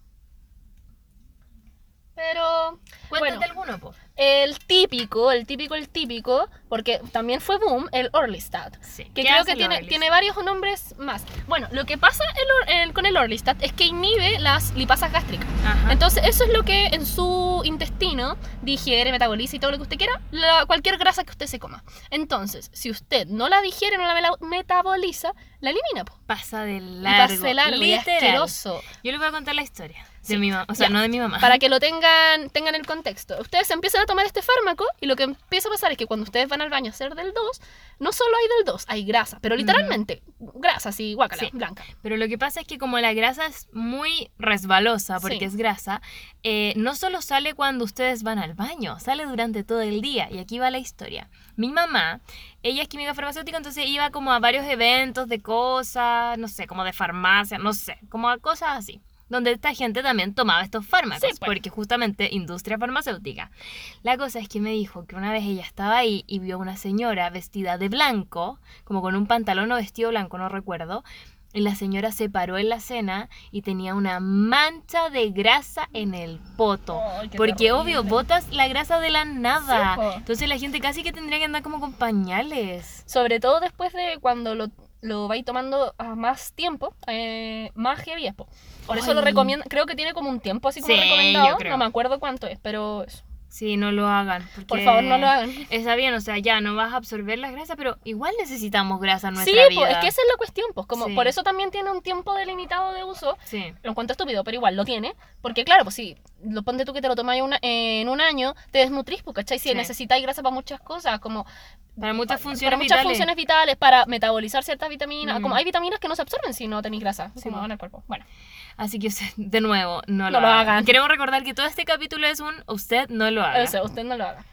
Pero Cuéntate Bueno. alguno, po. El típico, el típico, el típico, porque también fue boom, el Orlistat. Sí. Que ¿Qué creo que tiene, tiene varios nombres más. Bueno, lo que pasa el or- el- con el Orlistat es que inhibe las lipasas gástricas. Ajá. Entonces, eso es lo que en su intestino digiere, metaboliza y todo lo que usted quiera, la- cualquier grasa que usted se coma. Entonces, si usted no la digiere, no la metaboliza, la elimina. po. pasa de Y largo. pasa de largo, y literal. asqueroso. Yo les voy a contar la historia. De Sí. mi mamá. O sea, Ya. no de mi mamá. Para que lo tengan, tengan el contexto. Ustedes empiezan a tomar este fármaco y lo que empieza a pasar es que cuando ustedes van al baño a hacer del 2, no solo hay del 2, hay grasa, pero literalmente grasa así, guacala, Sí. blanca. Pero lo que pasa es que como la grasa es muy resbalosa, porque Sí. es grasa, eh, no solo sale cuando ustedes van al baño, sale durante todo el día. Y aquí va la historia. Mi mamá, ella es química farmacéutica, entonces iba como a varios eventos de cosas, no sé, como de farmacia, no sé, como a cosas así. Donde esta gente también tomaba estos fármacos, Sí, pues. porque justamente industria farmacéutica. La cosa es que me dijo que una vez ella estaba ahí y vio a una señora vestida de blanco, como con un pantalón o vestido blanco, no recuerdo, y la señora se paró en la cena y tenía una mancha de grasa en el poto. Porque terrible. obvio, botas la grasa de la nada. Sí. Entonces la gente casi que tendría que andar como con pañales. Sobre todo después de cuando lo, lo vais tomando a más tiempo, eh, más heavy es, po. Por eso lo recomiendo, creo que tiene como un tiempo así como Sí, recomendado, no me acuerdo cuánto es, pero eso. Sí, no lo hagan. Por favor, no lo hagan. Está bien, o sea, ya no vas a absorber las grasas, pero igual necesitamos grasa en Sí, nuestra vida. pues es que esa es la cuestión, pues como Sí. por eso también tiene un tiempo delimitado de uso. Sí. Lo encuentro estúpido, pero igual lo tiene. Porque claro, pues si lo ponte tú que te lo tomas una- en un año, te desnutrís, pues, ¿cachai? Si Sí. necesitáis grasa para muchas cosas, como Para muchas para funciones muchas vitales. funciones vitales, para metabolizar ciertas vitaminas. Mm. Como hay vitaminas que no se absorben si no tenéis grasa Sí, como en el cuerpo. Bueno, Así que usted, de nuevo, no, No lo hagan. Queremos recordar que todo este capítulo es un usted no lo haga. eso, usted no lo haga.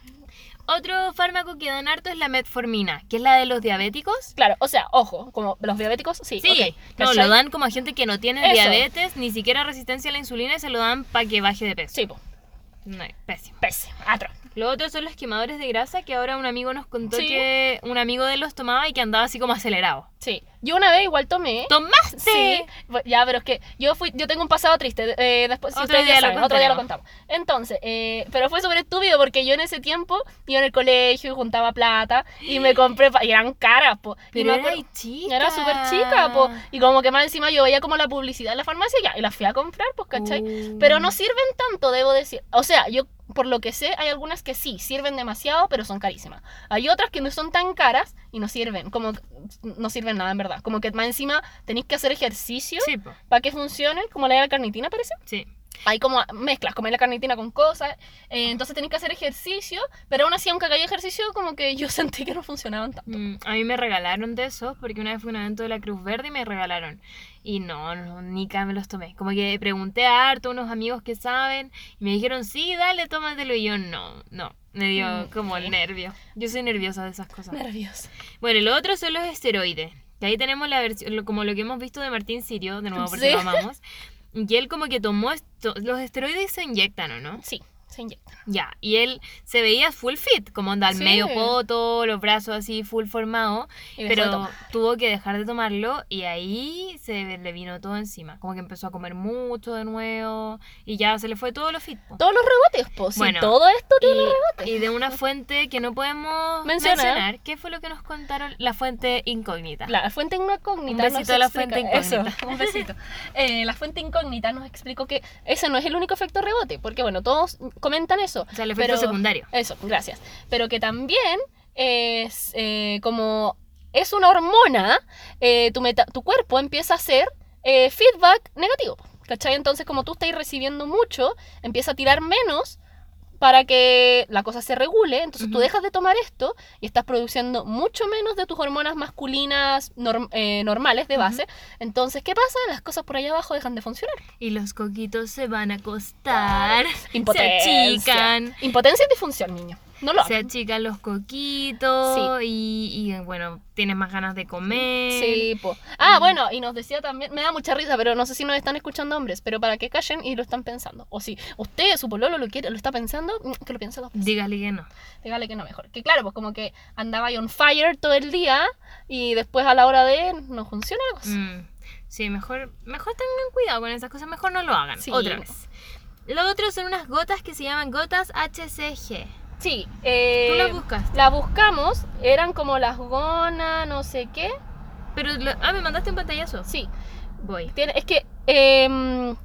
Otro fármaco que dan harto es la metformina, que es la de los diabéticos. Claro, o sea, ojo, como los diabéticos, sí, Sí, no, ¿cachai? lo dan como a gente que no tiene Eso. diabetes, ni siquiera resistencia a la insulina y se lo dan para que baje de peso. Sí, po, No, pésimo. pésimo, atroz. Lo otro son los quemadores de grasa, que ahora un amigo nos contó Sí. que un amigo de él los tomaba y que andaba así como acelerado. Sí, yo una vez igual tomé. ¡Tomaste! Sí, ya, pero es que yo fui, yo tengo un pasado triste. eh, después, si Otro ustedes ya día lo saben, otro día lo contaremos. contamos. Entonces, eh, pero fue súper estúpido porque yo en ese tiempo iba en el colegio y juntaba plata y me compré, y eran caras, po. Y Pero me era chica. Era súper chica, po. Y como que más encima yo veía como la publicidad en la farmacia ya, y la fui a comprar, pues, ¿cachai? Uh. Pero no sirven tanto, debo decir. O sea, yo, por lo que sé, hay algunas que sí, sirven demasiado, pero son carísimas. Hay otras que no son tan caras y no sirven, como no sirven nada en verdad. Como que más encima tenéis que hacer ejercicio Sí, para que funcionen, como la de la carnitina parece. Sí. Hay como mezclas, como la carnitina con cosas. eh, entonces tenéis que hacer ejercicio, pero aún así, aunque hagáis ejercicio, como que yo sentí que no funcionaban tanto. Mm, a mí me regalaron de esos porque una vez fue un evento de la Cruz Verde y me regalaron. Y no, no, ni ca- me los tomé. Como que pregunté a harto a unos amigos que saben y me dijeron, sí, dale, tómatelo. Y yo, no, no. Me dio Mm, como el nervio. Yo soy nerviosa de esas cosas. Nervioso. Bueno, y lo otro son los esteroides. Que ahí tenemos la versión, como lo que hemos visto de Martín Sirio, de nuevo porque Sí. lo amamos. Y él como que tomó esto, los esteroides se inyectan, ¿o no? Sí, se inyectan. Ya, y él se veía full fit, como anda al Sí. medio poto, los brazos así full formado, pero tuvo que dejar de tomarlo y ahí se le vino todo encima, como que empezó a comer mucho de nuevo y ya se le fue todo lo fit. po. Todos los rebotes, pues. Bueno, todo esto tiene Y, rebotes. y de una fuente que no podemos Mencionar. mencionar. ¿qué fue lo que nos contaron? La fuente incógnita. La fuente incógnita. Un besito a la explica- fuente incógnita. Eso, un besito. Eh, la fuente incógnita nos explicó que ese no es el único efecto rebote, porque bueno, todos comentan eso. O sea, el efecto pero- secundario. Eso, gracias. Pero que también es eh, como es una hormona, eh, tu, meta- tu cuerpo empieza a hacer eh, feedback negativo. ¿Cachai? Entonces, como tú estás recibiendo mucho, empieza a tirar menos para que la cosa se regule. Entonces, tú Ujú. dejas de tomar esto y estás produciendo mucho menos de tus hormonas masculinas norm- eh, normales de base. Entonces, ¿qué pasa? Las cosas por allá abajo dejan de funcionar. Y los coquitos se van a acostar, se Impotencia. achican, Impotencia y disfunción, niño. No lo se achican los coquitos y, y, bueno, tienes más ganas de comer. Sí, po. Ah, bueno, y nos decía también, me da mucha risa, pero no sé si nos están escuchando hombres, pero para que callen y lo están pensando. O si usted, su pololo, lo quiere, lo está pensando, mm, que lo piense dos veces. Dígale que no. Dígale que no mejor. Que claro, pues como que andaba ahí on fire todo el día y después a la hora de no funciona la cosa. Mm, sí, mejor, mejor tengan cuidado con esas cosas, mejor no lo hagan. Sí. Otra vez. Lo otro son unas gotas que se llaman gotas HCG. Sí, eh, ¿Tú las buscaste? La buscamos, eran como las gonas, no sé qué. Pero, lo- ah, me mandaste un pantallazo. Sí, Voy. tiene, es que, em,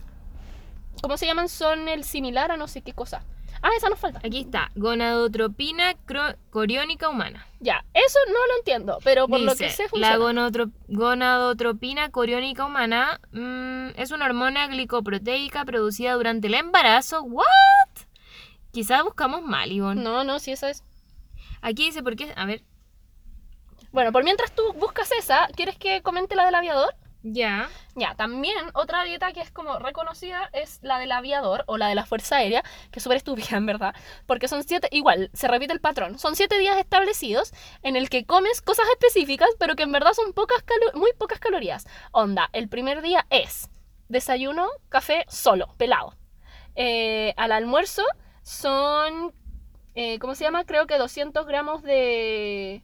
¿cómo se llaman? Son el similar a no sé qué cosa. Ah, esa nos falta. Aquí está, gonadotropina coriónica humana. Ya, eso no lo entiendo, pero por lo que sé la funciona. gonadotro- gonadotropina coriónica humana mm, es una hormona glicoproteica producida durante el embarazo. ¿What? Quizás buscamos mal, Ivonne. No, no, sí, eso es. Aquí dice por qué. A ver. Bueno, por mientras tú buscas esa, ¿quieres que comente la del aviador? Ya. Ya, también otra dieta que es como reconocida es la del aviador o la de la Fuerza Aérea, que es súper estúpida en verdad, porque son siete, igual, se repite el patrón, son siete días establecidos en el que comes cosas específicas, pero que en verdad son pocas calo- muy pocas calorías. Onda, el primer día es desayuno, café solo, pelado. Eh, al almuerzo son, eh, ¿cómo se llama? Creo que 200 gramos de...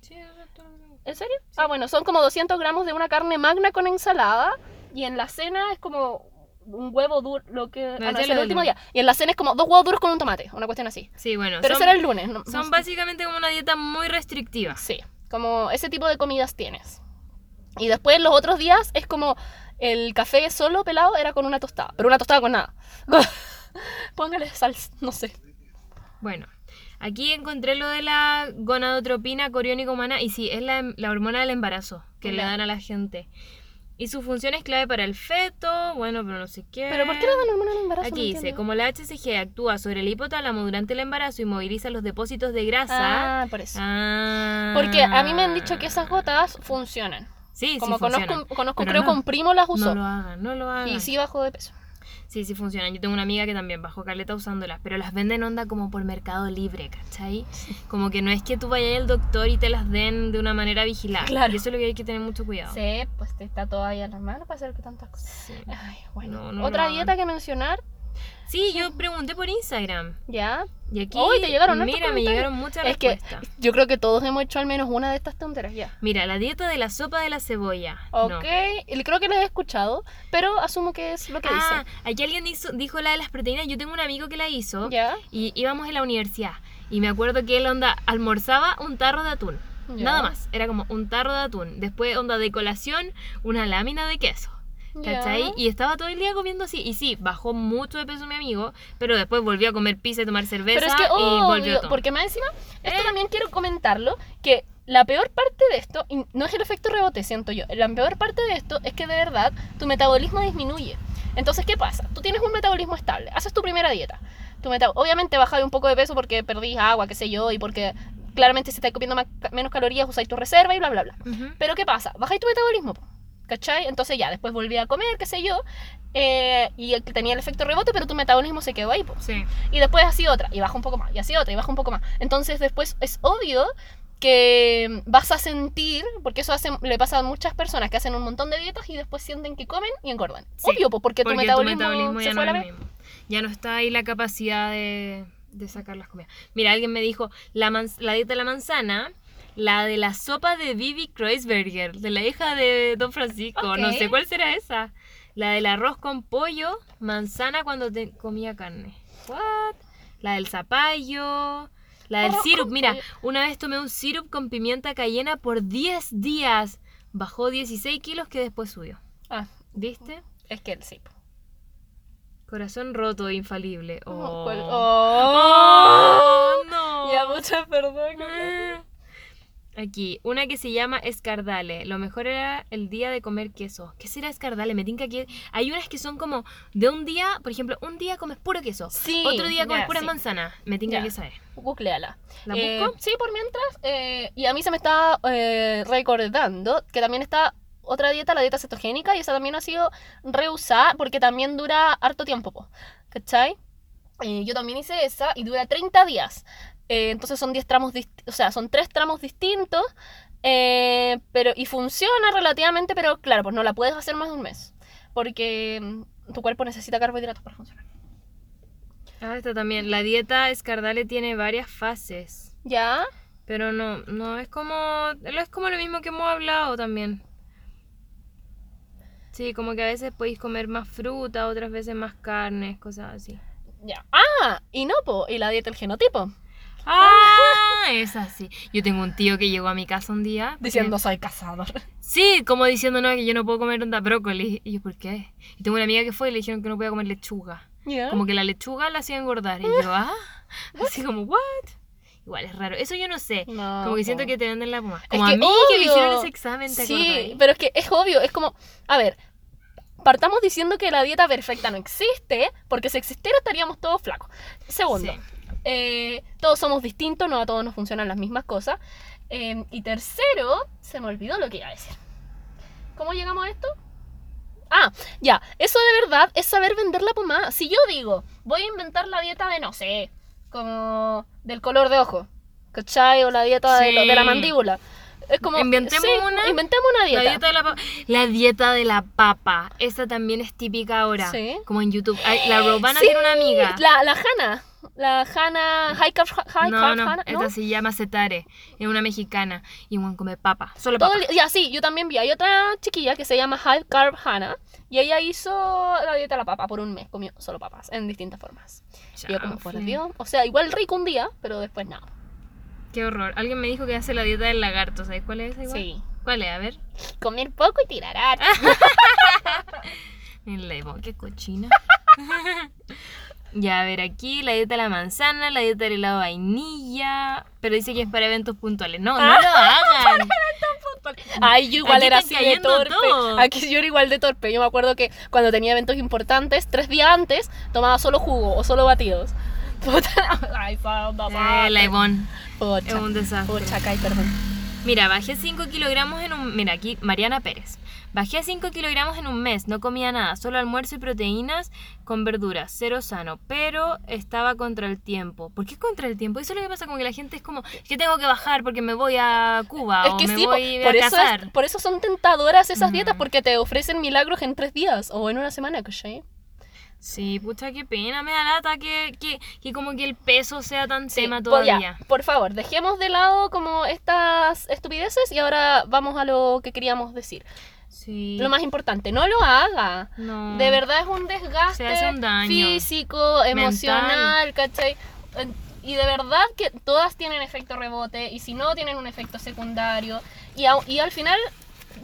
¿En serio? Ah, bueno, son como 200 gramos de una carne magna con ensalada. Y en la cena es como un huevo duro, lo que... No, ah, no, es el último día. Y en la cena es como dos huevos duros con un tomate, una cuestión así. Sí, bueno. Pero son, era el lunes. no- son básicamente como una dieta muy restrictiva. Sí, como ese tipo de comidas tienes. Y después los otros días es como el café solo pelado era con una tostada, pero una tostada con nada. Póngale sal, no sé. Bueno, Aquí encontré lo de la gonadotropina coriónica humana y sí, es la, la hormona del embarazo que le dan a la gente. Y su función es clave para el feto, bueno, pero no sé qué. ¿Pero por qué le dan hormona al embarazo? No Aquí dice, entiendo. como la HCG actúa sobre el hipotálamo durante el embarazo y moviliza los depósitos de grasa. Ah, por eso. Ah. Porque a mí me han dicho que esas gotas funcionan. Sí, Como sí conozco, funcionan. conozco creo no, que un primo las usó. No lo hagan, no lo hagan. y sí bajó de peso. Sí, sí funcionan. Yo tengo una amiga que también bajó caleta usándolas, pero las venden onda como por mercado libre, ¿cachai? Como que no es que tú vayas al doctor y te las den de una manera vigilada. Claro. Y eso es lo que hay que tener mucho cuidado. Sí, pues te está todavía en las manos para hacer tantas cosas. Sí. Ay, bueno. No, no Otra lo dieta que mencionar, Sí, yo pregunté por Instagram. ya. Y aquí, Uy, te llegaron mira, me llegaron muchas Es que respuestas. yo creo que todos hemos hecho al menos una de estas tonteras ya. Mira, la dieta de la sopa de la cebolla. No. Ok, y creo que la he escuchado, pero asumo que es lo que Ah, aquí alguien hizo- dijo la de las proteínas. Yo tengo un amigo que la hizo. dice. Ya. Y íbamos en la universidad. Y me acuerdo que él, onda, almorzaba un tarro de atún. Ya. Nada más. Era como un tarro de atún. Después, onda, de colación, una lámina de queso. ¿Cachai? Ya. Y estaba todo el día comiendo así. Y sí, bajó mucho de peso mi amigo. Pero después volvió a comer pizza y tomar cerveza. Pero es que, y volvió todo. porque más encima, esto Eh. también quiero comentarlo, que la peor parte de esto, y no es el efecto rebote, siento yo, la peor parte de esto es que de verdad tu metabolismo disminuye. Entonces, ¿qué pasa? Tú tienes un metabolismo estable, haces tu primera dieta. Tu Obviamente bajas un poco de peso porque perdís agua, qué sé yo, y porque claramente si estás comiendo más- menos calorías, usáis tu reserva y bla, bla, bla. Ujú. Pero ¿qué pasa? Bajáis tu metabolismo, ¿cachai? Entonces ya, después volví a comer, qué sé yo, eh, y tenía el efecto rebote, pero tu metabolismo se quedó ahí, po. Sí. Y después así otra, y baja un poco más, y así otra, y baja un poco más. Entonces después es obvio que vas a sentir, porque eso hace, le pasa a muchas personas que hacen un montón de dietas y después sienten que comen y engordan. Sí, obvio, po, porque, tu metabolismo, se ya fue a no la es el vez. mismo. Ya no está ahí la capacidad de, de sacar las comidas. Mira, alguien me dijo la, la dieta de la manzana, la de la sopa de Bibi Kreuzberger, de la hija de Don Francisco. No sé cuál será esa. La del arroz con pollo, manzana cuando te comía carne. What? La del zapallo. La del sirup. Mira, una vez tomé un sirup con pimienta cayena por 10 días. Bajó 16 kilos que después subió. Ah, ¿Viste? es que sí. po. Corazón roto, infalible. Oh, ¿Cuál? Oh, no. Ya, muchas perdón. Aquí, una que se llama escardale. Lo mejor era el día de comer queso. ¿Qué será escardale? Me tinca que hay unas que son como de un día, por ejemplo, un día comes puro queso. Sí, Otro día comes ya, puras sí. manzanas. Me tinca Ya. que saber. Googleala. ¿La Eh, busco? sí, por mientras. eh, y a mí se me está eh, recordando que también está otra dieta, la dieta cetogénica, y esa también ha sido reusada porque también dura harto tiempo, po, ¿cachai? Eh, yo también hice esa y dura 30 días. Eh, entonces son 10 tramos, o sea, son 3 tramos distintos. eh, pero, y funciona relativamente, pero claro, pues no la puedes hacer más de un mes. Porque mm, tu cuerpo necesita carbohidratos para funcionar. Ah, esta también. La dieta escardale tiene varias fases. ¿Ya? Pero no, no es como. Es como lo mismo que hemos hablado también. Sí, como que a veces podéis comer más fruta, otras veces más carnes, cosas así. Ya. Ah, y no, po, y la dieta del genotipo. Ah, es así. Yo tengo un tío que llegó a mi casa un día. porque- Diciendo soy cazador. Sí, como diciendo, no, que yo no puedo comer onda brócoli. Y yo, ¿por qué? Y tengo una amiga que fue y le dijeron que no podía comer lechuga. Como que la lechuga la hacía engordar. Y yo, ah, así como, ¿what? Igual es raro. Eso yo no sé. No, como que siento que te venden la pomada. Como que a mí que me hicieron ese examen, ¿te Sí, pero es que es obvio, es como, a ver, partamos diciendo que la dieta perfecta no existe, porque si existiera estaríamos todos flacos. Segundo, Sí. Eh, todos somos distintos, no a todos nos funcionan las mismas cosas. Eh, y tercero, se me olvidó lo que iba a decir. ¿Cómo llegamos a esto? Ah, ya, eso de verdad es saber vender la pomada. Si yo digo, voy a inventar la dieta de, no sé, como del color de ojo, ¿cachai? O la dieta de, lo- de la Sí. mandíbula. Es como, Inventemos sí, una. Inventemos una dieta. La dieta de la papa. La dieta de la papa. Esa también es típica ahora. Sí. Como en YouTube. La Robana Sí, tiene una amiga. La, la Hanna. La Hanna. High Carb, high no, carb no, Hannah, esta se llama Cetare. Es una mexicana. Y un come papa. Solo Todo papa. el- ya, sí, yo también vi. Hay otra chiquilla que se llama High Carb Hannah. Y ella hizo la dieta de la papa por un mes. Comió solo papas en distintas formas. Y yo, como por. Dios. O sea, igual rico un día, pero después nada. Qué horror. Alguien me dijo que hace la dieta del lagarto. ¿Sabes cuál es esa igual? Sí. ¿Cuál es? A ver. Comer poco y tirar harto. Levo. Qué cochina. Ya, a ver, aquí la dieta de la manzana, la dieta del helado de vainilla, pero dice que es para eventos puntuales. No, no Ah, lo hagan. Ay, yo igual Aquí era así de torpe. todo. Aquí yo era igual de torpe. Yo me acuerdo que cuando tenía eventos importantes, tres días antes, tomaba solo jugo o solo batidos. Ay, Eh, la Ivonne, es Pocha. un desastre. Pocha, Kai, perdón. Mira, bajé 5 kilogramos en un... Mira, aquí Mariana Pérez. Bajé 5 kilogramos en un mes, no comía nada, solo almuerzo y proteínas con verduras, cero sano, pero estaba contra el tiempo. ¿Por qué contra el tiempo? Eso es lo que pasa, como que la gente es como, que tengo que bajar porque me voy a Cuba Es o que me sí, voy por a eso, casar. es- por eso son tentadoras esas dietas, porque te ofrecen milagros en tres días o en una semana, ¿cachai? Sí, pucha, qué pena, me da lata que, que, que como que el peso sea tan Sí, tema ya, todavía. por favor, dejemos de lado como estas estupideces y ahora vamos a lo que queríamos decir. Sí. Lo más importante, no lo haga. No. De verdad es un Se desgaste hace un daño. físico, emocional, ¿cachai? En- Y de verdad que todas tienen efecto rebote y si no tienen un efecto secundario y al final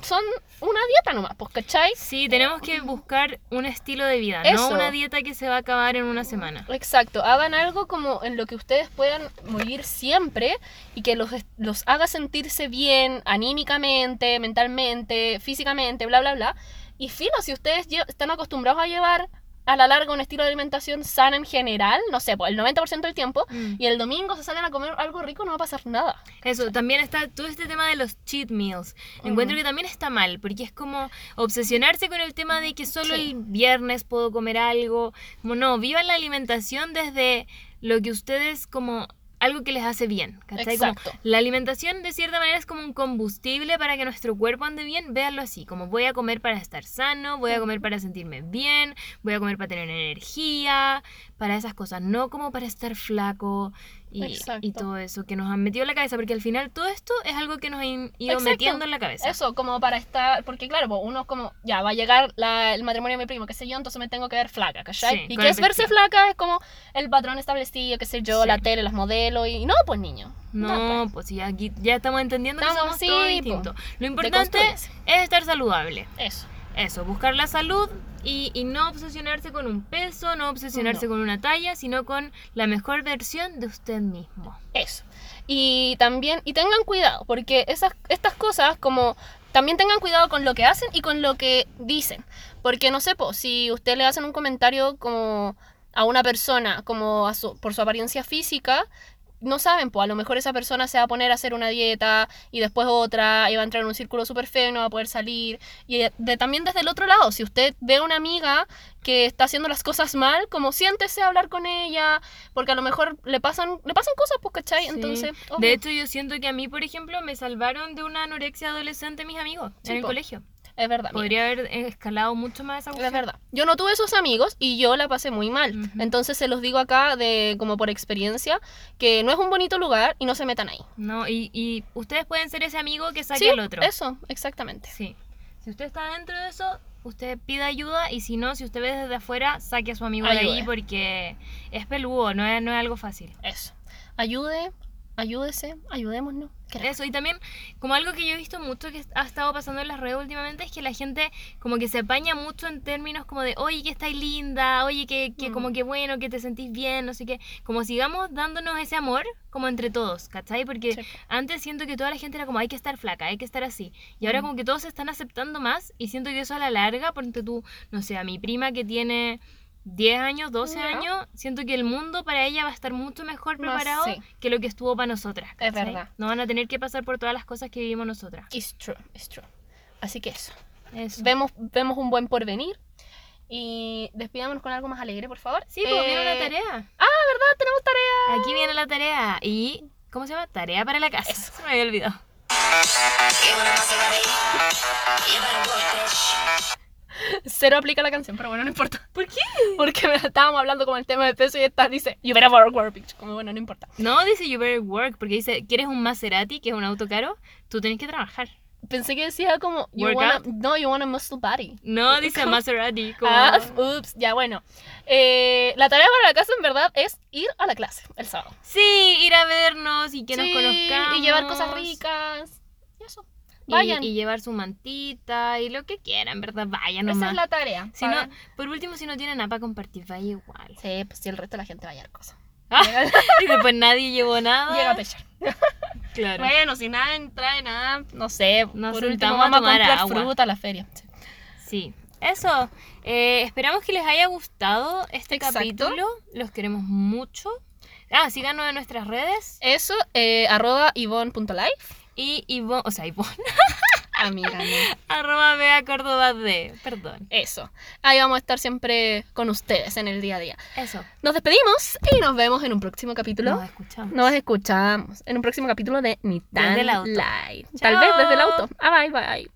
son una dieta nomás, pues, ¿cachai? Sí, tenemos que buscar un estilo de vida, Eso. no una dieta que se va a acabar en una semana. Exacto, hagan algo como en lo que ustedes puedan vivir siempre y que los, los haga sentirse bien anímicamente, mentalmente, físicamente, bla, bla, bla. Y filo, si ustedes están acostumbrados a llevar a la larga un estilo de alimentación sana en general, no sé, pues el 90% del tiempo, Mm. y el domingo se salen a comer algo rico, no va a pasar nada. Eso, también está todo este tema de los cheat meals. Encuentro que también está mal, porque es como obsesionarse con el tema de que solo Sí. el viernes puedo comer algo. Como no, vivan la alimentación desde lo que ustedes como algo que les hace bien. ¿cachai? Como Exacto. la alimentación de cierta manera es como un combustible para que nuestro cuerpo ande bien. Véanlo así, como voy a comer para estar sano, voy a comer para sentirme bien, voy a comer para tener energía, para esas cosas, no como para estar flaco y, y todo eso que nos han metido en la cabeza, porque al final todo esto es algo que nos han ido Exacto. metiendo en la cabeza. Eso, como para estar, porque claro, pues, uno como, ya va a llegar la- el matrimonio de mi primo, qué sé yo, entonces me tengo que ver flaca, ¿cachai? Sí, y que es verse flaca, es como el patrón establecido, qué sé yo, Sí. la tele, las modelos, y no, pues niño. No, pues sí, aquí ya estamos entendiendo que Estamos somos todos así, distintos. po. Lo importante es estar saludable. Eso. Eso, buscar la salud y, y no obsesionarse con un peso, no obsesionarse No. con una talla, sino con la mejor versión de usted mismo. Eso. Y también, y tengan cuidado, porque esas, estas cosas como... También tengan cuidado con lo que hacen y con lo que dicen. Porque no sé, po, si usted le hacen un comentario como a una persona, como a su- por su apariencia física, no saben, pues a lo mejor esa persona se va a poner a hacer una dieta y después otra, y va a entrar en un círculo súper feo y no va a poder salir. Y de- de- también desde el otro lado, si usted ve a una amiga que está haciendo las cosas mal, como siéntese a hablar con ella, porque a lo mejor le pasan, le pasan cosas, pues, ¿cachai? Sí. Entonces, De hecho, yo siento que a mí, por ejemplo, me salvaron de una anorexia adolescente mis amigos Sí, en el po. colegio. Es verdad. mira. Podría haber escalado mucho más esa Es cuestión. verdad. Yo no tuve esos amigos y yo la pasé muy mal. Entonces se los digo acá de como por experiencia que no es un bonito lugar y no se metan ahí. No, y, y ustedes pueden ser ese amigo que saque Sí, al otro. eso, exactamente. Sí. Si usted está dentro de eso, usted pida ayuda y si no, si usted ve desde afuera, saque a su amigo de ahí porque es peludo, no es, no es algo fácil. Eso. Ayude, ayúdese, ayudémonos. Eso, y también como algo que yo he visto mucho que ha estado pasando en las redes últimamente es que la gente como que se apaña mucho en términos como de, oye, que estáis linda, oye, que, que Mm. como que bueno, que te sentís bien, no sé qué. Como sigamos dándonos ese amor como entre todos, ¿cachai? Porque Sí. antes siento que toda la gente era como, hay que estar flaca, hay que estar así. Y ahora Mm. como que todos se están aceptando más y siento que eso a la larga, ponte tú, no sé, a mi prima que tiene 10 años, 12 Ya. años, siento que el mundo para ella va a estar mucho mejor preparado sí. que lo que estuvo para nosotras. Es verdad. No van a tener que pasar por todas las cosas que vivimos nosotras. It's true, it's true. Así que eso. Eso. Vemos, vemos un buen porvenir. Y despidámonos con algo más alegre, por favor. Sí, pues viene una Eh, tarea. Ah, ¿verdad? Tenemos tarea. Aquí viene la tarea. Y. ¿Cómo se llama? Tarea para la casa. Eso. Se me había olvidado. Cero aplica la canción, pero bueno, no importa. ¿Por qué? Porque me- estábamos hablando como el tema de peso y esta dice, you better work, work, bitch. Como bueno, no importa. No, dice you better work. Porque dice, ¿quieres un Maserati, que es un auto caro? Tú tienes que trabajar. Pensé que decía como, you wanna, no, you want a muscle body. No, dice Maserati. Como... Ah, ups, ya bueno. Eh, la tarea para la casa en verdad es ir a la clase el sábado. Sí, ir a vernos y que nos conozcamos. Y llevar cosas ricas. Y eso. Y, Vayan. y llevar su mantita y lo que quieran, ¿verdad? Vayan Esa nomás. es la tarea. Si no, por último, si no tienen nada para compartir, vaya igual. Sí, pues si el resto de la gente va a llevar cosas. y después nadie llevó nada. Llega a pechar. Claro. Bueno, si nadie trae nada, no sé. Nos por último a vamos a tomar comprar agua. fruta a la feria. Sí. Sí. Eso. Eh, esperamos que les haya gustado este Exacto. capítulo. Los queremos mucho. Ah, síganos en nuestras redes. Eso, eh, arroba ivon.life. Y Ivonne, o sea, Ivonne, Amiga, no. arroba Bea Córdoba D. Perdón. Eso. Ahí vamos a estar siempre con ustedes en el día a día. Eso. Nos despedimos y nos vemos en un próximo capítulo. Nos escuchamos. Nos escuchamos en un próximo capítulo de Ni tan Desde el auto. light. Tal vez desde el auto. Ah, bye, bye.